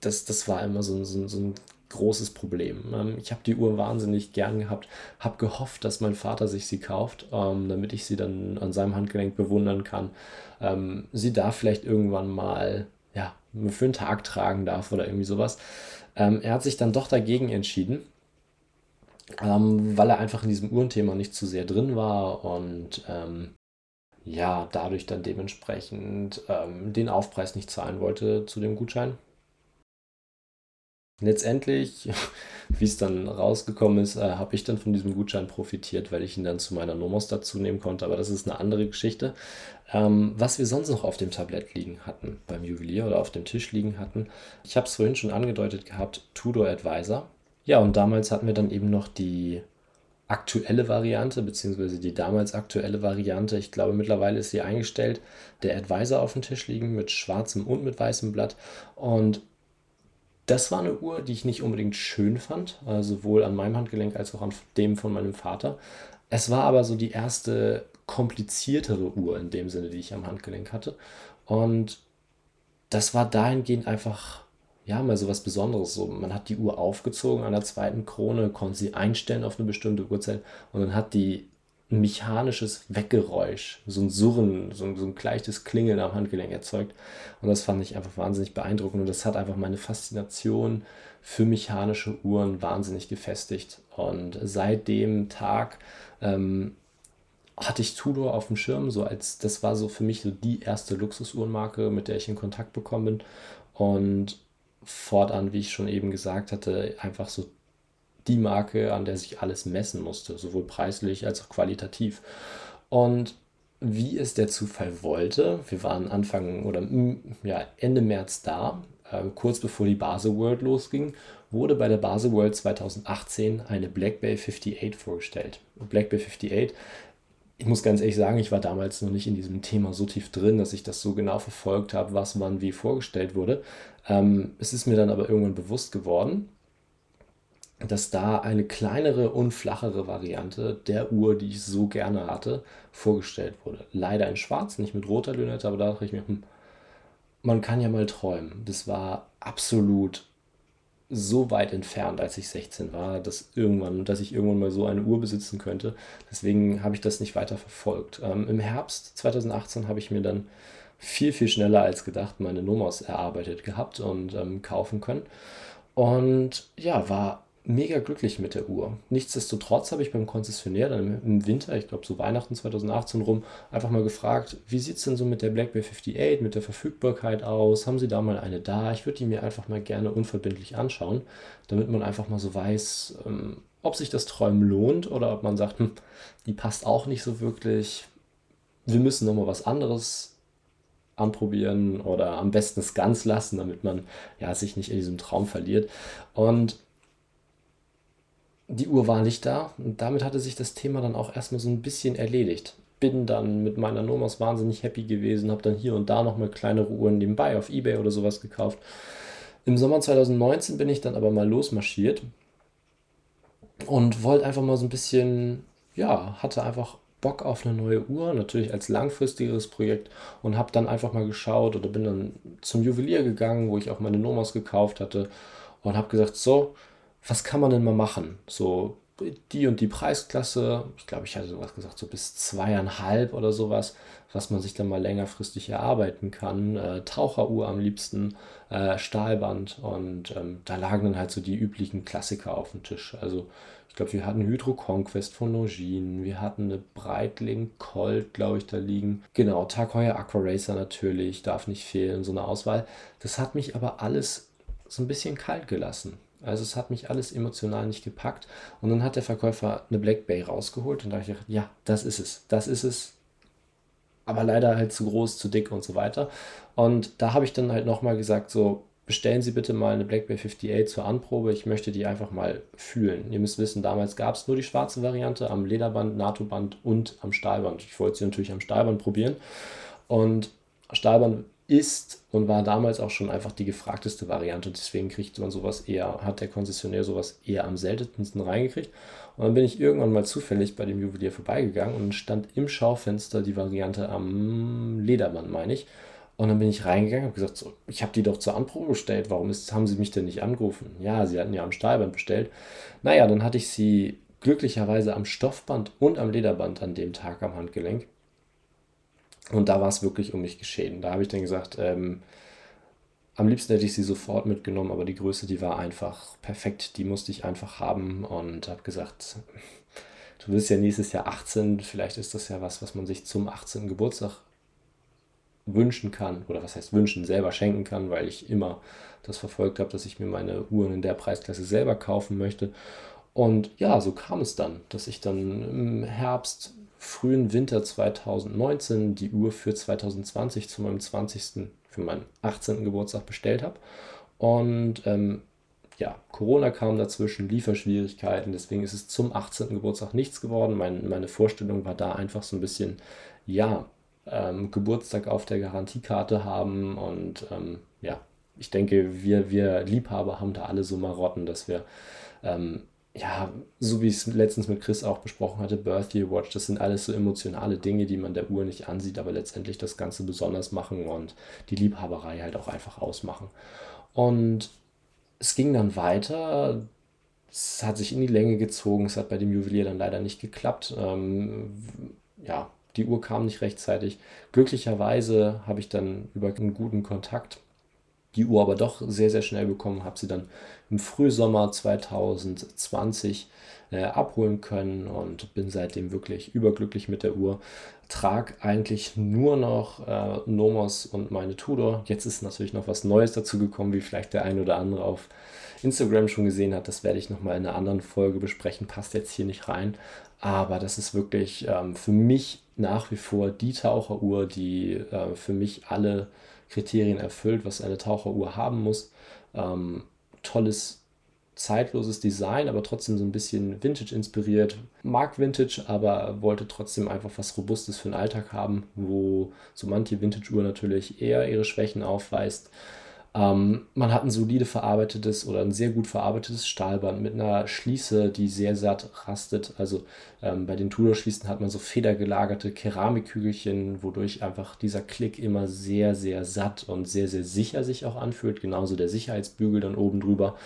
das, das war immer so, so, so ein großes Problem. Ähm, ich habe die Uhr wahnsinnig gern gehabt, habe gehofft, dass mein Vater sich sie kauft, ähm, damit ich sie dann an seinem Handgelenk bewundern kann. Ähm, sie da vielleicht irgendwann mal ja, für einen Tag tragen darf oder irgendwie sowas. er hat sich dann doch dagegen entschieden, weil er einfach in diesem Uhrenthema nicht zu sehr drin war und ja, dadurch dann dementsprechend den Aufpreis nicht zahlen wollte zu dem Gutschein. Letztendlich, wie es dann rausgekommen ist, äh, habe ich dann von diesem Gutschein profitiert, weil ich ihn dann zu meiner Nomos dazu nehmen konnte. Aber das ist eine andere Geschichte. Ähm, was wir sonst noch auf dem Tablett liegen hatten, beim Juwelier oder auf dem Tisch liegen hatten. Ich habe es vorhin schon angedeutet gehabt, Tudor Advisor. Ja, und damals hatten wir dann eben noch die aktuelle Variante, beziehungsweise die damals aktuelle Variante. Ich glaube, mittlerweile ist sie eingestellt. Der Advisor auf dem Tisch liegen mit schwarzem und mit weißem Blatt. Und das war eine Uhr, die ich nicht unbedingt schön fand, äh, sowohl an meinem Handgelenk als auch an dem von meinem Vater. Es war aber so die erste kompliziertere Uhr in dem Sinne, die ich am Handgelenk hatte. Und das war dahingehend einfach, ja, mal so was Besonderes. So, man hat die Uhr aufgezogen an der zweiten Krone, konnte sie einstellen auf eine bestimmte Uhrzeit und dann hat die ein mechanisches Weggeräusch, so ein Surren, so ein, so ein leichtes Klingeln am Handgelenk erzeugt. Und das fand ich einfach wahnsinnig beeindruckend. Und das hat einfach meine Faszination für mechanische Uhren wahnsinnig gefestigt. Und seit dem Tag ähm, hatte ich Tudor auf dem Schirm, so als das war so für mich so die erste Luxusuhrenmarke, mit der ich in Kontakt bekommen bin. Und fortan, wie ich schon eben gesagt hatte, einfach so die Marke, an der sich alles messen musste, sowohl preislich als auch qualitativ. Und wie es der Zufall wollte, wir waren Anfang oder ja, Ende März da, äh, kurz bevor die Basel World losging, wurde bei der Basel World 2018 eine Black Bay 58 vorgestellt. Black Bay 58 ich muss ganz ehrlich sagen, ich war damals noch nicht in diesem Thema so tief drin, dass ich das so genau verfolgt habe, was wann wie vorgestellt wurde. Ähm, es ist mir dann aber irgendwann bewusst geworden dass da eine kleinere und flachere Variante der Uhr, die ich so gerne hatte, vorgestellt wurde. Leider in schwarz, nicht mit roter Lünette, aber da dachte ich mir, hm, man kann ja mal träumen. Das war absolut so weit entfernt, als ich 16 war, dass irgendwann, dass ich irgendwann mal so eine Uhr besitzen könnte. Deswegen habe ich das nicht weiter verfolgt. Ähm, Im Herbst 2018 habe ich mir dann viel, viel schneller als gedacht meine Nomos erarbeitet gehabt und ähm, kaufen können. Und ja, war mega glücklich mit der Uhr. Nichtsdestotrotz habe ich beim Konzessionär dann im Winter, ich glaube so Weihnachten 2018 rum, einfach mal gefragt, wie sieht es denn so mit der BlackBerry 58, mit der Verfügbarkeit aus? Haben Sie da mal eine da? Ich würde die mir einfach mal gerne unverbindlich anschauen, damit man einfach mal so weiß, ähm, ob sich das Träumen lohnt oder ob man sagt, hm, die passt auch nicht so wirklich. Wir müssen nochmal was anderes anprobieren oder am besten es ganz lassen, damit man ja, sich nicht in diesem Traum verliert. Und die Uhr war nicht da und damit hatte sich das Thema dann auch erstmal so ein bisschen erledigt. Bin dann mit meiner Nomos wahnsinnig happy gewesen, habe dann hier und da nochmal kleinere Uhren nebenbei auf Ebay oder sowas gekauft. Im Sommer 2019 bin ich dann aber mal losmarschiert und wollte einfach mal so ein bisschen, ja, hatte einfach Bock auf eine neue Uhr, natürlich als langfristigeres Projekt und habe dann einfach mal geschaut oder bin dann zum Juwelier gegangen, wo ich auch meine Nomos gekauft hatte und habe gesagt, so, was kann man denn mal machen? So die und die Preisklasse, ich glaube, ich hatte sowas gesagt, so bis zweieinhalb oder sowas, was man sich dann mal längerfristig erarbeiten kann. Äh, Taucheruhr am liebsten, äh, Stahlband und ähm, da lagen dann halt so die üblichen Klassiker auf dem Tisch. Also ich glaube, wir hatten Hydro Conquest von Longines, wir hatten eine Breitling Colt, glaube ich, da liegen. Genau, Tag Heuer Aqua Racer natürlich, darf nicht fehlen, so eine Auswahl. Das hat mich aber alles so ein bisschen kalt gelassen. Also es hat mich alles emotional nicht gepackt. Und dann hat der Verkäufer eine Black Bay rausgeholt und da dachte ich, ja, das ist es. Das ist es. Aber leider halt zu groß, zu dick und so weiter. Und da habe ich dann halt nochmal gesagt, so, bestellen Sie bitte mal eine Black Bay 58 zur Anprobe. Ich möchte die einfach mal fühlen. Ihr müsst wissen, damals gab es nur die schwarze Variante am Lederband, NATO-Band und am Stahlband. Ich wollte sie natürlich am Stahlband probieren. Und Stahlband ist und war damals auch schon einfach die gefragteste Variante. Deswegen kriegt man sowas eher, hat der Konzessionär sowas eher am seltensten reingekriegt. Und dann bin ich irgendwann mal zufällig bei dem Juwelier vorbeigegangen und stand im Schaufenster die Variante am Lederband, meine ich. Und dann bin ich reingegangen und habe gesagt, so, ich habe die doch zur Anprobe bestellt. Warum ist, haben sie mich denn nicht angerufen? Ja, sie hatten ja am Stahlband bestellt. Naja, dann hatte ich sie glücklicherweise am Stoffband und am Lederband an dem Tag am Handgelenk. Und da war es wirklich um mich geschehen. Da habe ich dann gesagt, ähm, am liebsten hätte ich sie sofort mitgenommen, aber die Größe, die war einfach perfekt. Die musste ich einfach haben und habe gesagt, du bist ja nächstes Jahr 18, vielleicht ist das ja was, was man sich zum 18. Geburtstag wünschen kann. Oder was heißt wünschen, selber schenken kann, weil ich immer das verfolgt habe, dass ich mir meine Uhren in der Preisklasse selber kaufen möchte. Und ja, so kam es dann, dass ich dann im Herbst frühen Winter 2019 die Uhr für 2020 zu meinem 20. für meinen 18. Geburtstag bestellt habe. Und ähm, ja, Corona kam dazwischen, Lieferschwierigkeiten, deswegen ist es zum 18. Geburtstag nichts geworden. Mein, meine Vorstellung war da einfach so ein bisschen, ja, ähm, Geburtstag auf der Garantiekarte haben und ähm, ja, ich denke, wir, wir Liebhaber haben da alle so Marotten, dass wir ähm, ja, so wie ich es letztens mit Chris auch besprochen hatte, Birthday Watch, das sind alles so emotionale Dinge, die man der Uhr nicht ansieht, aber letztendlich das Ganze besonders machen und die Liebhaberei halt auch einfach ausmachen. Und es ging dann weiter. Es hat sich in die Länge gezogen. Es hat bei dem Juwelier dann leider nicht geklappt. Ähm, ja, die Uhr kam nicht rechtzeitig. Glücklicherweise habe ich dann über einen guten Kontakt die Uhr aber doch sehr, sehr schnell bekommen, habe sie dann im Frühsommer 2020 äh, abholen können und bin seitdem wirklich überglücklich mit der Uhr. Trag eigentlich nur noch äh, Nomos und meine Tudor. Jetzt ist natürlich noch was Neues dazu gekommen, wie vielleicht der ein oder andere auf Instagram schon gesehen hat. Das werde ich nochmal in einer anderen Folge besprechen. Passt jetzt hier nicht rein. Aber das ist wirklich ähm, für mich nach wie vor die Taucheruhr, die äh, für mich alle Kriterien erfüllt, was eine Taucheruhr haben muss. Ähm, tolles, zeitloses Design, aber trotzdem so ein bisschen Vintage inspiriert. Mag Vintage, aber wollte trotzdem einfach was Robustes für den Alltag haben, wo so manche Vintage-Uhr natürlich eher ihre Schwächen aufweist. Ähm, man hat ein solide verarbeitetes oder ein sehr gut verarbeitetes Stahlband mit einer Schließe, die sehr satt rastet. Also ähm, bei den Tudor-Schließen hat man so federgelagerte Keramikkügelchen, wodurch einfach dieser Klick immer sehr, sehr satt und sehr, sehr sicher sich auch anfühlt. Genauso der Sicherheitsbügel dann oben drüber.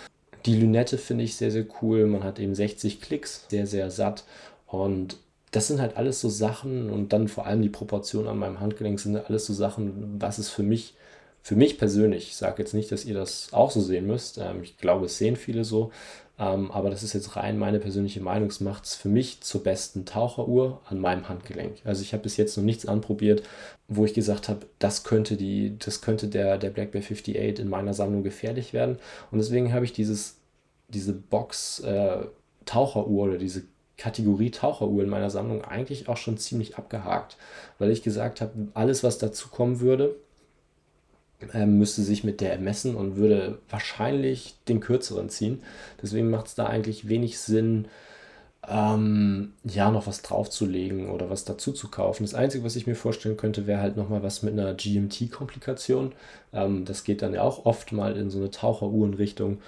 Die Lünette finde ich sehr, sehr cool. Man hat eben 60 Klicks, sehr, sehr satt. Und das sind halt alles so Sachen und dann vor allem die Proportionen an meinem Handgelenk sind alles so Sachen, was es für mich für mich persönlich, ich sage jetzt nicht, dass ihr das auch so sehen müsst, ähm, ich glaube, es sehen viele so, ähm, aber das ist jetzt rein meine persönliche Meinung, es macht es für mich zur besten Taucheruhr an meinem Handgelenk. Also ich habe bis jetzt noch nichts anprobiert, wo ich gesagt habe, das könnte, die, das könnte der, der Black Bear 58 in meiner Sammlung gefährlich werden und deswegen habe ich dieses, diese Box äh, Taucheruhr oder diese Kategorie Taucheruhr in meiner Sammlung eigentlich auch schon ziemlich abgehakt, weil ich gesagt habe, alles, was dazu kommen würde, müsste sich mit der messen und würde wahrscheinlich den kürzeren ziehen. Deswegen macht es da eigentlich wenig Sinn, ähm, ja, noch was draufzulegen oder was dazu zu kaufen. Das Einzige, was ich mir vorstellen könnte, wäre halt nochmal was mit einer GMT-Komplikation. Ähm, das geht dann ja auch oft mal in so eine Taucheruhrenrichtung.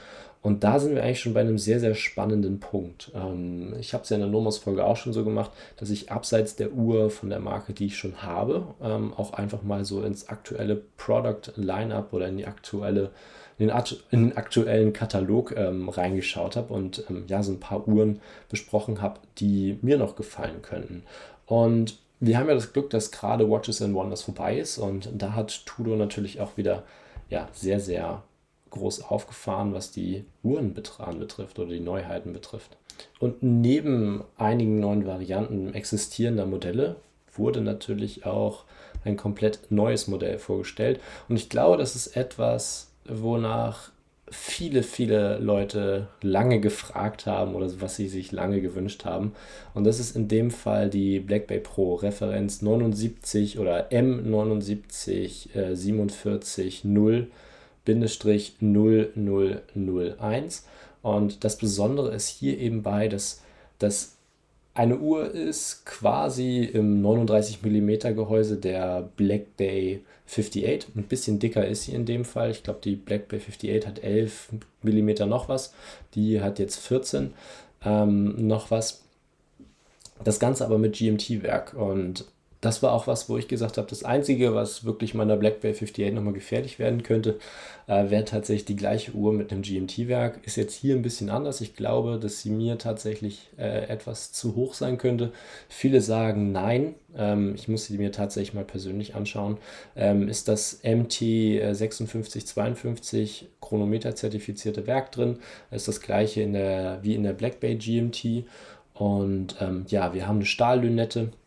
Und da sind wir eigentlich schon bei einem sehr, sehr spannenden Punkt. Ähm, ich habe es ja in der Nomos-Folge auch schon so gemacht, dass ich abseits der Uhr von der Marke, die ich schon habe, ähm, auch einfach mal so ins aktuelle Product Lineup oder in die aktuelle in den, in den aktuellen Katalog ähm, reingeschaut habe und ja, so ein paar Uhren besprochen habe, die mir noch gefallen könnten. Und wir haben ja das Glück, dass gerade Watches and Wonders vorbei ist und da hat Tudor natürlich auch wieder ja, sehr, sehr groß aufgefahren, was die Uhren betrifft oder die Neuheiten betrifft. Und neben einigen neuen Varianten existierender Modelle wurde natürlich auch ein komplett neues Modell vorgestellt. Und ich glaube, das ist etwas, wonach viele, viele Leute lange gefragt haben oder was sie sich lange gewünscht haben. Und das ist in dem Fall die Black Bay Pro Referenz 79 oder M79 äh, 47 0 0001. Und das Besondere ist hier eben bei, dass das eine Uhr ist quasi im 39 mm Gehäuse der Black Bay 58. Ein bisschen dicker ist sie in dem Fall. Ich glaube, die Black Bay 58 hat 11 mm noch was. Die hat jetzt 14 ähm, noch was. Das Ganze aber mit GMT-Werk. Und das war auch was, wo ich gesagt habe, das Einzige, was wirklich meiner Black Bay 58 nochmal gefährlich werden könnte, äh, wäre tatsächlich die gleiche Uhr mit einem GMT-Werk. Ist jetzt hier ein bisschen anders. Ich glaube, dass sie mir tatsächlich äh, etwas zu hoch sein könnte. Viele sagen nein. Ähm, ich muss sie mir tatsächlich mal persönlich anschauen. Ähm, ist das MT 5652 Chronometer zertifizierte Werk drin? Ist das gleiche in der, wie in der Black Bay GMT. Und ähm, ja, wir haben eine Stahllünette äh,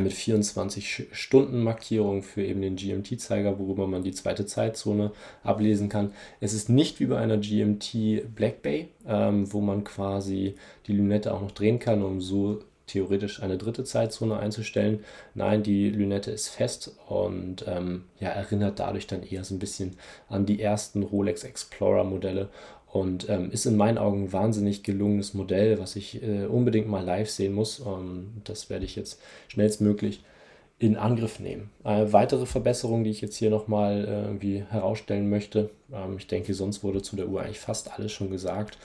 mit 24 Stunden Markierung für eben den GMT-Zeiger, worüber man die zweite Zeitzone ablesen kann. Es ist nicht wie bei einer GMT Black Bay, ähm, wo man quasi die Lünette auch noch drehen kann, um so theoretisch eine dritte Zeitzone einzustellen. Nein, die Lünette ist fest und ähm, ja, erinnert dadurch dann eher so ein bisschen an die ersten Rolex Explorer Modelle und ähm, ist in meinen Augen ein wahnsinnig gelungenes Modell, was ich äh, unbedingt mal live sehen muss. Ähm, das werde ich jetzt schnellstmöglich in Angriff nehmen. Eine weitere Verbesserung, die ich jetzt hier nochmal äh, herausstellen möchte, ähm, ich denke, sonst wurde zu der Uhr eigentlich fast alles schon gesagt,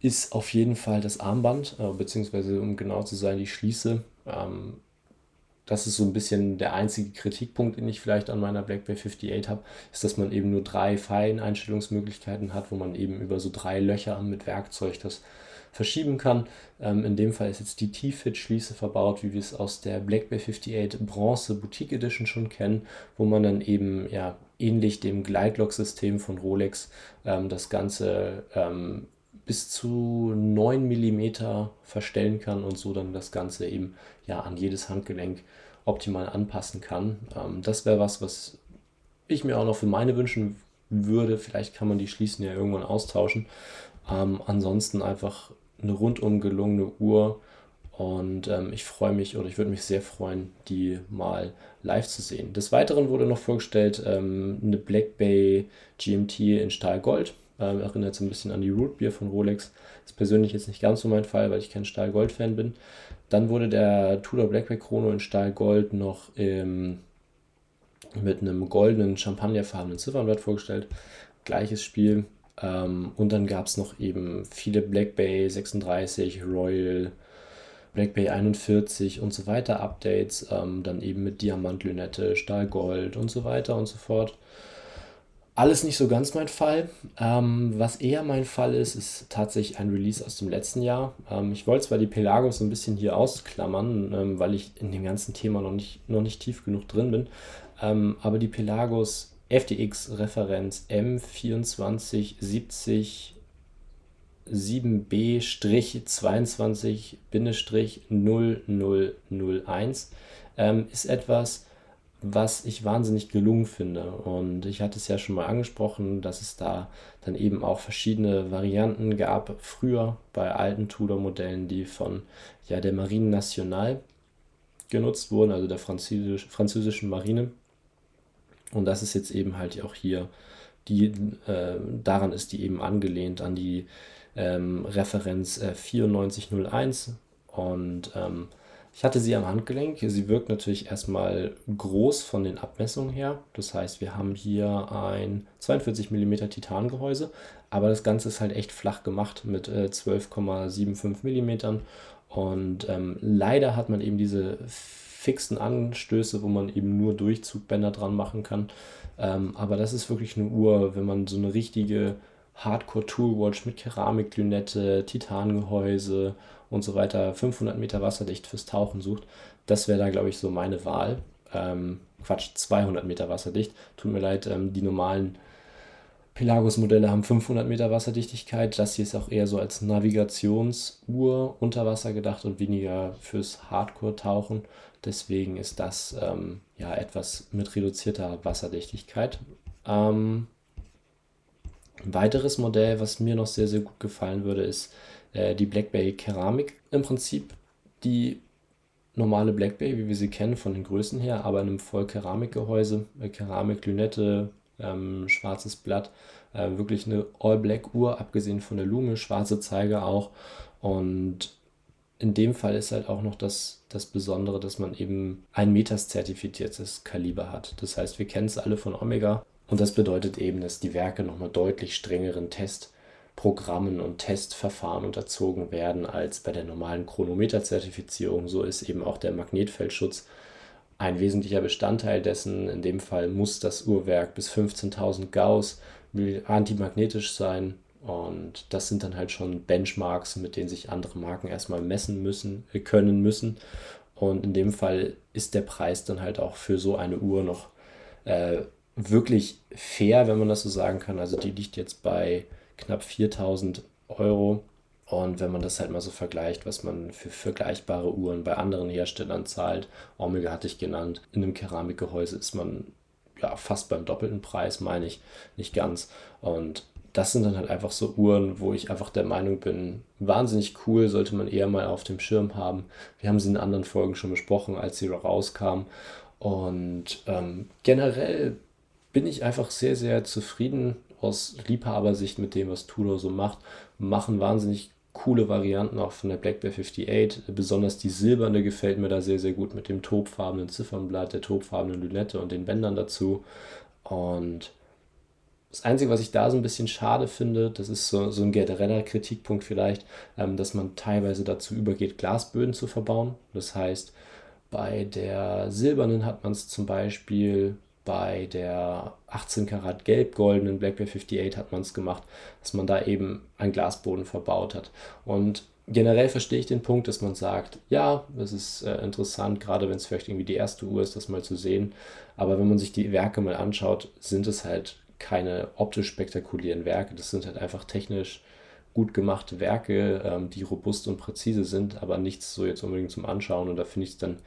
ist auf jeden Fall das Armband, äh, beziehungsweise um genau zu sein, die Schließe. Ähm, das ist so ein bisschen der einzige Kritikpunkt, den ich vielleicht an meiner Black Bay 58 habe, ist, dass man eben nur drei Feineinstellungsmöglichkeiten hat, wo man eben über so drei Löcher mit Werkzeug das verschieben kann. Ähm, in dem Fall ist jetzt die T-Fit-Schließe verbaut, wie wir es aus der Black Bay 58 Bronze Boutique Edition schon kennen, wo man dann eben ja ähnlich dem Gleitlock-System von Rolex ähm, das Ganze ähm, bis zu 9 mm verstellen kann und so dann das Ganze eben ja an jedes Handgelenk optimal anpassen kann. Ähm, das wäre was, was ich mir auch noch für meine wünschen würde. Vielleicht kann man die Schließen ja irgendwann austauschen. Ähm, ansonsten einfach eine rundum gelungene Uhr und ähm, ich freue mich oder ich würde mich sehr freuen, die mal live zu sehen. Des Weiteren wurde noch vorgestellt ähm, eine Black Bay GMT in Stahlgold. Ähm, erinnert so ein bisschen an die Root Beer von Rolex. Ist persönlich jetzt nicht ganz so mein Fall, weil ich kein Stahl-Gold-Fan bin. Dann wurde der Tudor Blackback Chrono in Stahl-Gold noch ähm, mit einem goldenen, champagnerfarbenen Ziffernblatt vorgestellt. Gleiches Spiel. Ähm, und dann gab es noch eben viele Black Bay 36, Royal, Black Bay 41 und so weiter Updates. Ähm, dann eben mit Diamantlünette, Stahlgold und so weiter und so fort. Alles nicht so ganz mein Fall. Ähm, was eher mein Fall ist, ist tatsächlich ein Release aus dem letzten Jahr. Ähm, ich wollte zwar die Pelagos ein bisschen hier ausklammern, ähm, weil ich in dem ganzen Thema noch nicht, noch nicht tief genug drin bin, ähm, aber die Pelagos FTX Referenz M2470 7B-22-0001 ähm, ist etwas, was ich wahnsinnig gelungen finde. Und ich hatte es ja schon mal angesprochen, dass es da dann eben auch verschiedene Varianten gab, früher bei alten Tudor-Modellen, die von ja, der Marine Nationale genutzt wurden, also der Französisch, französischen Marine. Und das ist jetzt eben halt auch hier, die, äh, daran ist die eben angelehnt an die ähm, Referenz äh, 9401 und ähm, Ich hatte sie am Handgelenk. Sie wirkt natürlich erstmal groß von den Abmessungen her. Das heißt, wir haben hier ein 42 mm Titangehäuse, aber das Ganze ist halt echt flach gemacht mit äh, 12,75 mm. Und ähm, leider hat man eben diese fixen Anstöße, wo man eben nur Durchzugbänder dran machen kann. Ähm, aber das ist wirklich eine Uhr, wenn man so eine richtige Hardcore Toolwatch mit Keramiklünette, Titangehäuse und so weiter, 500 Meter wasserdicht fürs Tauchen sucht, das wäre da, glaube ich, so meine Wahl. Ähm, Quatsch, 200 Meter wasserdicht. Tut mir leid, ähm, die normalen Pelagos-Modelle haben 500 Meter Wasserdichtigkeit. Das hier ist auch eher so als Navigationsuhr unter Wasser gedacht und weniger fürs Hardcore-Tauchen. Deswegen ist das ähm, ja etwas mit reduzierter Wasserdichtigkeit. Ähm, ein weiteres Modell, was mir noch sehr, sehr gut gefallen würde, ist äh, die Black Bay Keramik. Im Prinzip die normale Black Bay, wie wir sie kennen von den Größen her, aber in einem Vollkeramikgehäuse, äh, Keramik, Lünette, ähm, schwarzes Blatt, äh, wirklich eine All-Black-Uhr, abgesehen von der Lume, schwarze Zeiger auch. Und in dem Fall ist halt auch noch das, das Besondere, dass man eben ein Meters zertifiziertes Kaliber hat. Das heißt, wir kennen es alle von Omega und das bedeutet eben, dass die Werke nochmal deutlich strengeren Testprogrammen und Testverfahren unterzogen werden als bei der normalen Chronometerzertifizierung. So ist eben auch der Magnetfeldschutz ein wesentlicher Bestandteil dessen. In dem Fall muss das Uhrwerk bis 15.000 Gauss antimagnetisch sein. Und das sind dann halt schon Benchmarks, mit denen sich andere Marken erstmal messen müssen, äh, können müssen. Und in dem Fall ist der Preis dann halt auch für so eine Uhr noch äh, wirklich fair, wenn man das so sagen kann. Also die liegt jetzt bei knapp 4000 Euro. Und wenn man das halt mal so vergleicht, was man für vergleichbare Uhren bei anderen Herstellern zahlt, Omega hatte ich genannt, in einem Keramikgehäuse ist man ja fast beim doppelten Preis, meine ich, nicht ganz. Und das sind dann halt einfach so Uhren, wo ich einfach der Meinung bin, wahnsinnig cool, sollte man eher mal auf dem Schirm haben. Wir haben sie in anderen Folgen schon besprochen, als sie rauskam. Und ähm, generell bin ich einfach sehr, sehr zufrieden aus Liebhabersicht mit dem, was Tudor so macht. Machen wahnsinnig coole Varianten auch von der Black Bear 58. Besonders die silberne gefällt mir da sehr, sehr gut mit dem tobfarbenen Ziffernblatt, der tobfarbenen Lünette und den Bändern dazu. Und das Einzige, was ich da so ein bisschen schade finde, das ist so, so ein genereller Kritikpunkt vielleicht, ähm, dass man teilweise dazu übergeht, Glasböden zu verbauen. Das heißt, bei der silbernen hat man es zum Beispiel bei der 18 Karat gelb-goldenen Blackberry 58 hat man es gemacht, dass man da eben einen Glasboden verbaut hat. Und generell verstehe ich den Punkt, dass man sagt, ja, es ist äh, interessant, gerade wenn es vielleicht irgendwie die erste Uhr ist, das mal zu sehen. Aber wenn man sich die Werke mal anschaut, sind es halt keine optisch spektakulären Werke. Das sind halt einfach technisch gut gemachte Werke, ähm, die robust und präzise sind, aber nichts so jetzt unbedingt zum Anschauen. Und da finde ich es dann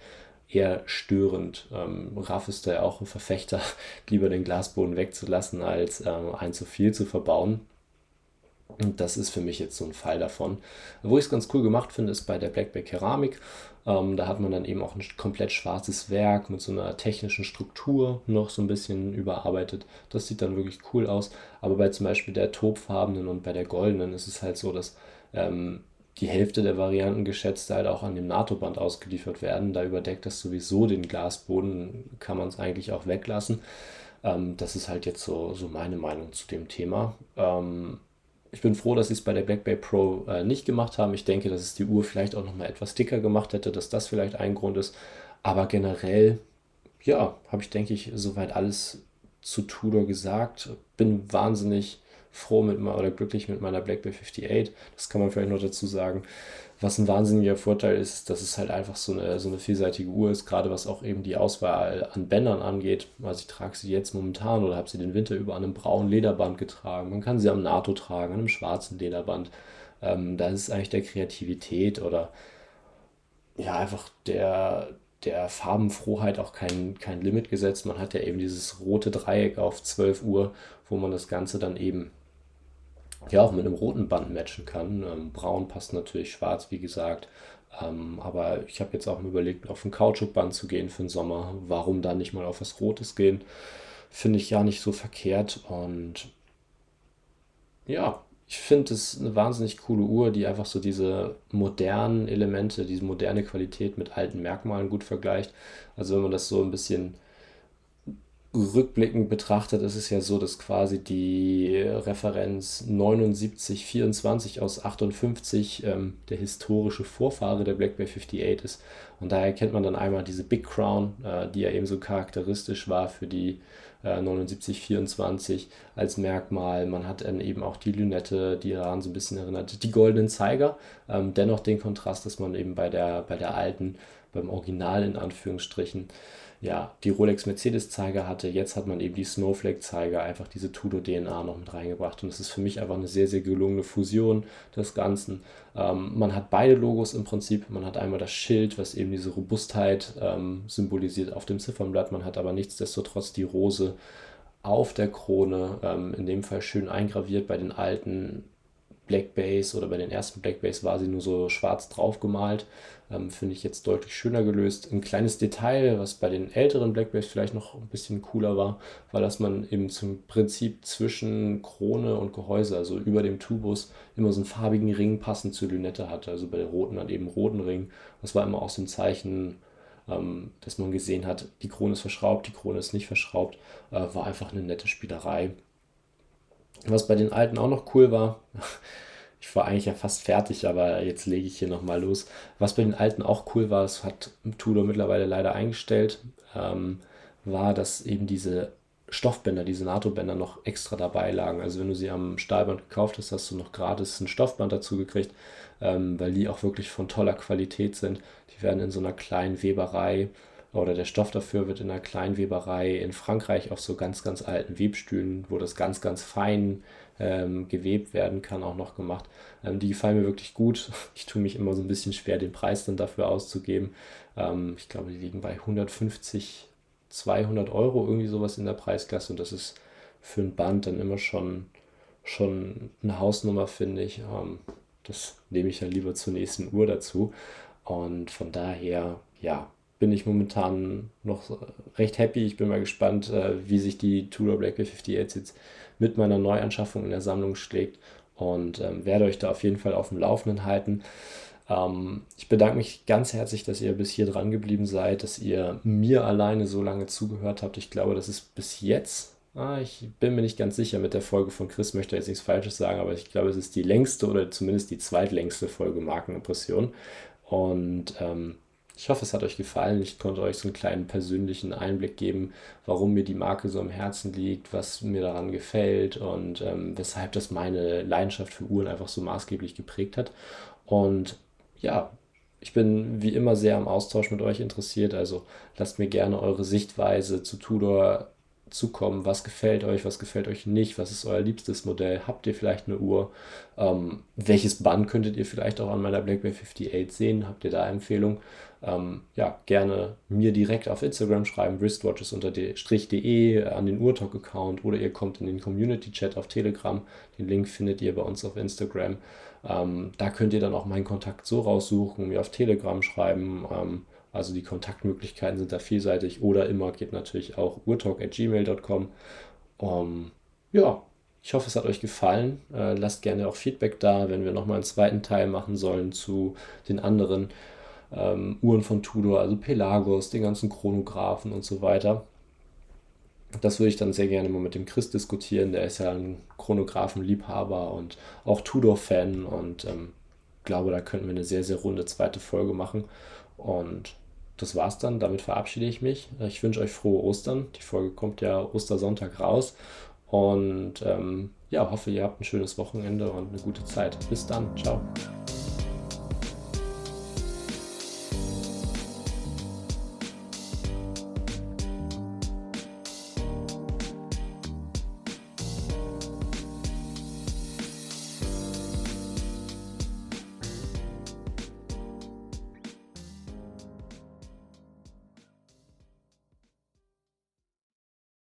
eher störend. Ähm, Raff ist da ja auch ein Verfechter, lieber den Glasboden wegzulassen, als ähm, ein zu viel zu verbauen. Und das ist für mich jetzt so ein Fall davon. Wo ich es ganz cool gemacht finde, ist bei der Blackback Keramik. Ähm, da hat man dann eben auch ein komplett schwarzes Werk mit so einer technischen Struktur noch so ein bisschen überarbeitet. Das sieht dann wirklich cool aus. Aber bei zum Beispiel der topfarbenen und bei der goldenen ist es halt so, dass ähm, die Hälfte der Varianten geschätzt halt auch an dem NATO-Band ausgeliefert werden. Da überdeckt das sowieso den Glasboden, kann man es eigentlich auch weglassen. Ähm, das ist halt jetzt so, so meine Meinung zu dem Thema. Ähm, ich bin froh, dass sie es bei der Black Bay Pro äh, nicht gemacht haben. Ich denke, dass es die Uhr vielleicht auch noch mal etwas dicker gemacht hätte, dass das vielleicht ein Grund ist. Aber generell, ja, habe ich, denke ich, soweit alles zu Tudor gesagt. Bin wahnsinnig froh mit oder glücklich mit meiner Black Bay 58. Das kann man vielleicht noch dazu sagen. Was ein wahnsinniger Vorteil ist, dass es halt einfach so eine, so eine vielseitige Uhr ist, gerade was auch eben die Auswahl an Bändern angeht. Also ich trage sie jetzt momentan oder habe sie den Winter über an einem braunen Lederband getragen. Man kann sie am NATO tragen, an einem schwarzen Lederband. Ähm, da ist eigentlich der Kreativität oder ja, einfach der, der Farbenfrohheit auch kein, kein Limit gesetzt. Man hat ja eben dieses rote Dreieck auf 12 Uhr, wo man das Ganze dann eben ja auch mit einem roten Band matchen kann. Ähm, braun passt natürlich schwarz, wie gesagt. Ähm, aber ich habe jetzt auch mal überlegt, auf ein Kautschukband zu gehen für den Sommer. Warum dann nicht mal auf was Rotes gehen? Finde ich ja nicht so verkehrt. Und ja, ich finde es eine wahnsinnig coole Uhr, die einfach so diese modernen Elemente, diese moderne Qualität mit alten Merkmalen gut vergleicht. Also wenn man das so ein bisschen rückblickend betrachtet, ist es ja so, dass quasi die Referenz 7924 aus 58 ähm, der historische Vorfahre der Blackberry 58 ist. Und daher kennt man dann einmal diese Big Crown, äh, die ja eben so charakteristisch war für die äh, 7924 als Merkmal. Man hat dann eben auch die Lünette, die daran so ein bisschen erinnert, die goldenen Zeiger. Ähm, dennoch den Kontrast, dass man eben bei der, bei der alten, beim Original in Anführungsstrichen, ja, die Rolex-Mercedes-Zeiger hatte. Jetzt hat man eben die Snowflake-Zeiger, einfach diese Tudor-DNA noch mit reingebracht. Und das ist für mich einfach eine sehr, sehr gelungene Fusion des Ganzen. Ähm, man hat beide Logos im Prinzip. Man hat einmal das Schild, was eben diese Robustheit ähm, symbolisiert auf dem Ziffernblatt. Man hat aber nichtsdestotrotz die Rose auf der Krone, ähm, in dem Fall schön eingraviert. Bei den alten Black Base oder bei den ersten Black Base war sie nur so schwarz drauf gemalt. Ähm, Finde ich jetzt deutlich schöner gelöst. Ein kleines Detail, was bei den älteren Black Base vielleicht noch ein bisschen cooler war, war, dass man eben zum Prinzip zwischen Krone und Gehäuse, also über dem Tubus, immer so einen farbigen Ring passend zur Lünette hatte. Also bei der roten dann eben roten Ring. Das war immer auch so ein Zeichen, ähm, dass man gesehen hat, die Krone ist verschraubt, die Krone ist nicht verschraubt. Äh, war einfach eine nette Spielerei. Was bei den alten auch noch cool war, ich war eigentlich ja fast fertig, aber jetzt lege ich hier nochmal los. Was bei den alten auch cool war, das hat Tudor mittlerweile leider eingestellt, ähm, war, dass eben diese Stoffbänder, diese NATO-Bänder noch extra dabei lagen. Also wenn du sie am Stahlband gekauft hast, hast du noch gratis ein Stoffband dazu gekriegt, ähm, weil die auch wirklich von toller Qualität sind. Die werden in so einer kleinen Weberei oder der Stoff dafür wird in einer Kleinweberei in Frankreich auf so ganz, ganz alten Webstühlen, wo das ganz, ganz fein ähm, gewebt werden kann, auch noch gemacht. Ähm, die gefallen mir wirklich gut. Ich tue mich immer so ein bisschen schwer, den Preis dann dafür auszugeben. Ähm, ich glaube, die liegen bei 150, 200 Euro, irgendwie sowas in der Preisklasse. Und das ist für ein Band dann immer schon, schon eine Hausnummer, finde ich. Ähm, das nehme ich dann lieber zur nächsten Uhr dazu. Und von daher, ja, bin ich momentan noch recht happy. Ich bin mal gespannt, äh, wie sich die Tudor Blackberry 58 jetzt mit meiner Neuanschaffung in der Sammlung schlägt und ähm, werde euch da auf jeden Fall auf dem Laufenden halten. Ähm, ich bedanke mich ganz herzlich, dass ihr bis hier dran geblieben seid, dass ihr mir alleine so lange zugehört habt. Ich glaube, das ist bis jetzt, ah, ich bin mir nicht ganz sicher mit der Folge von Chris, möchte jetzt nichts Falsches sagen, aber ich glaube, es ist die längste oder zumindest die zweitlängste Folge Markenimpression. Und ähm, ich hoffe, es hat euch gefallen. Ich konnte euch so einen kleinen persönlichen Einblick geben, warum mir die Marke so am Herzen liegt, was mir daran gefällt und ähm, weshalb das meine Leidenschaft für Uhren einfach so maßgeblich geprägt hat. Und ja, ich bin wie immer sehr am Austausch mit euch interessiert. Also lasst mir gerne eure Sichtweise zu Tudor zukommen. Was gefällt euch, was gefällt euch nicht? Was ist euer liebstes Modell? Habt ihr vielleicht eine Uhr? Ähm, welches Band könntet ihr vielleicht auch an meiner BlackBerry 58 sehen? Habt ihr da Empfehlungen? Ähm, ja, gerne mir direkt auf Instagram schreiben, wristwatches unter de an den Urtalk-Account oder ihr kommt in den Community-Chat auf Telegram. Den Link findet ihr bei uns auf Instagram. Ähm, da könnt ihr dann auch meinen Kontakt so raussuchen, mir auf Telegram schreiben. Ähm, also die Kontaktmöglichkeiten sind da vielseitig oder immer geht natürlich auch urtalk.gmail.com. Um, ja, ich hoffe, es hat euch gefallen. Äh, lasst gerne auch Feedback da, wenn wir nochmal einen zweiten Teil machen sollen zu den anderen ähm, Uhren von Tudor, also Pelagos, den ganzen Chronographen und so weiter. Das würde ich dann sehr gerne mal mit dem Chris diskutieren. Der ist ja ein Chronographenliebhaber und auch Tudor-Fan und ähm, glaube, da könnten wir eine sehr, sehr runde zweite Folge machen. Und das war's dann. Damit verabschiede ich mich. Ich wünsche euch frohe Ostern. Die Folge kommt ja Ostersonntag raus. Und ähm, ja, hoffe, ihr habt ein schönes Wochenende und eine gute Zeit. Bis dann. Ciao.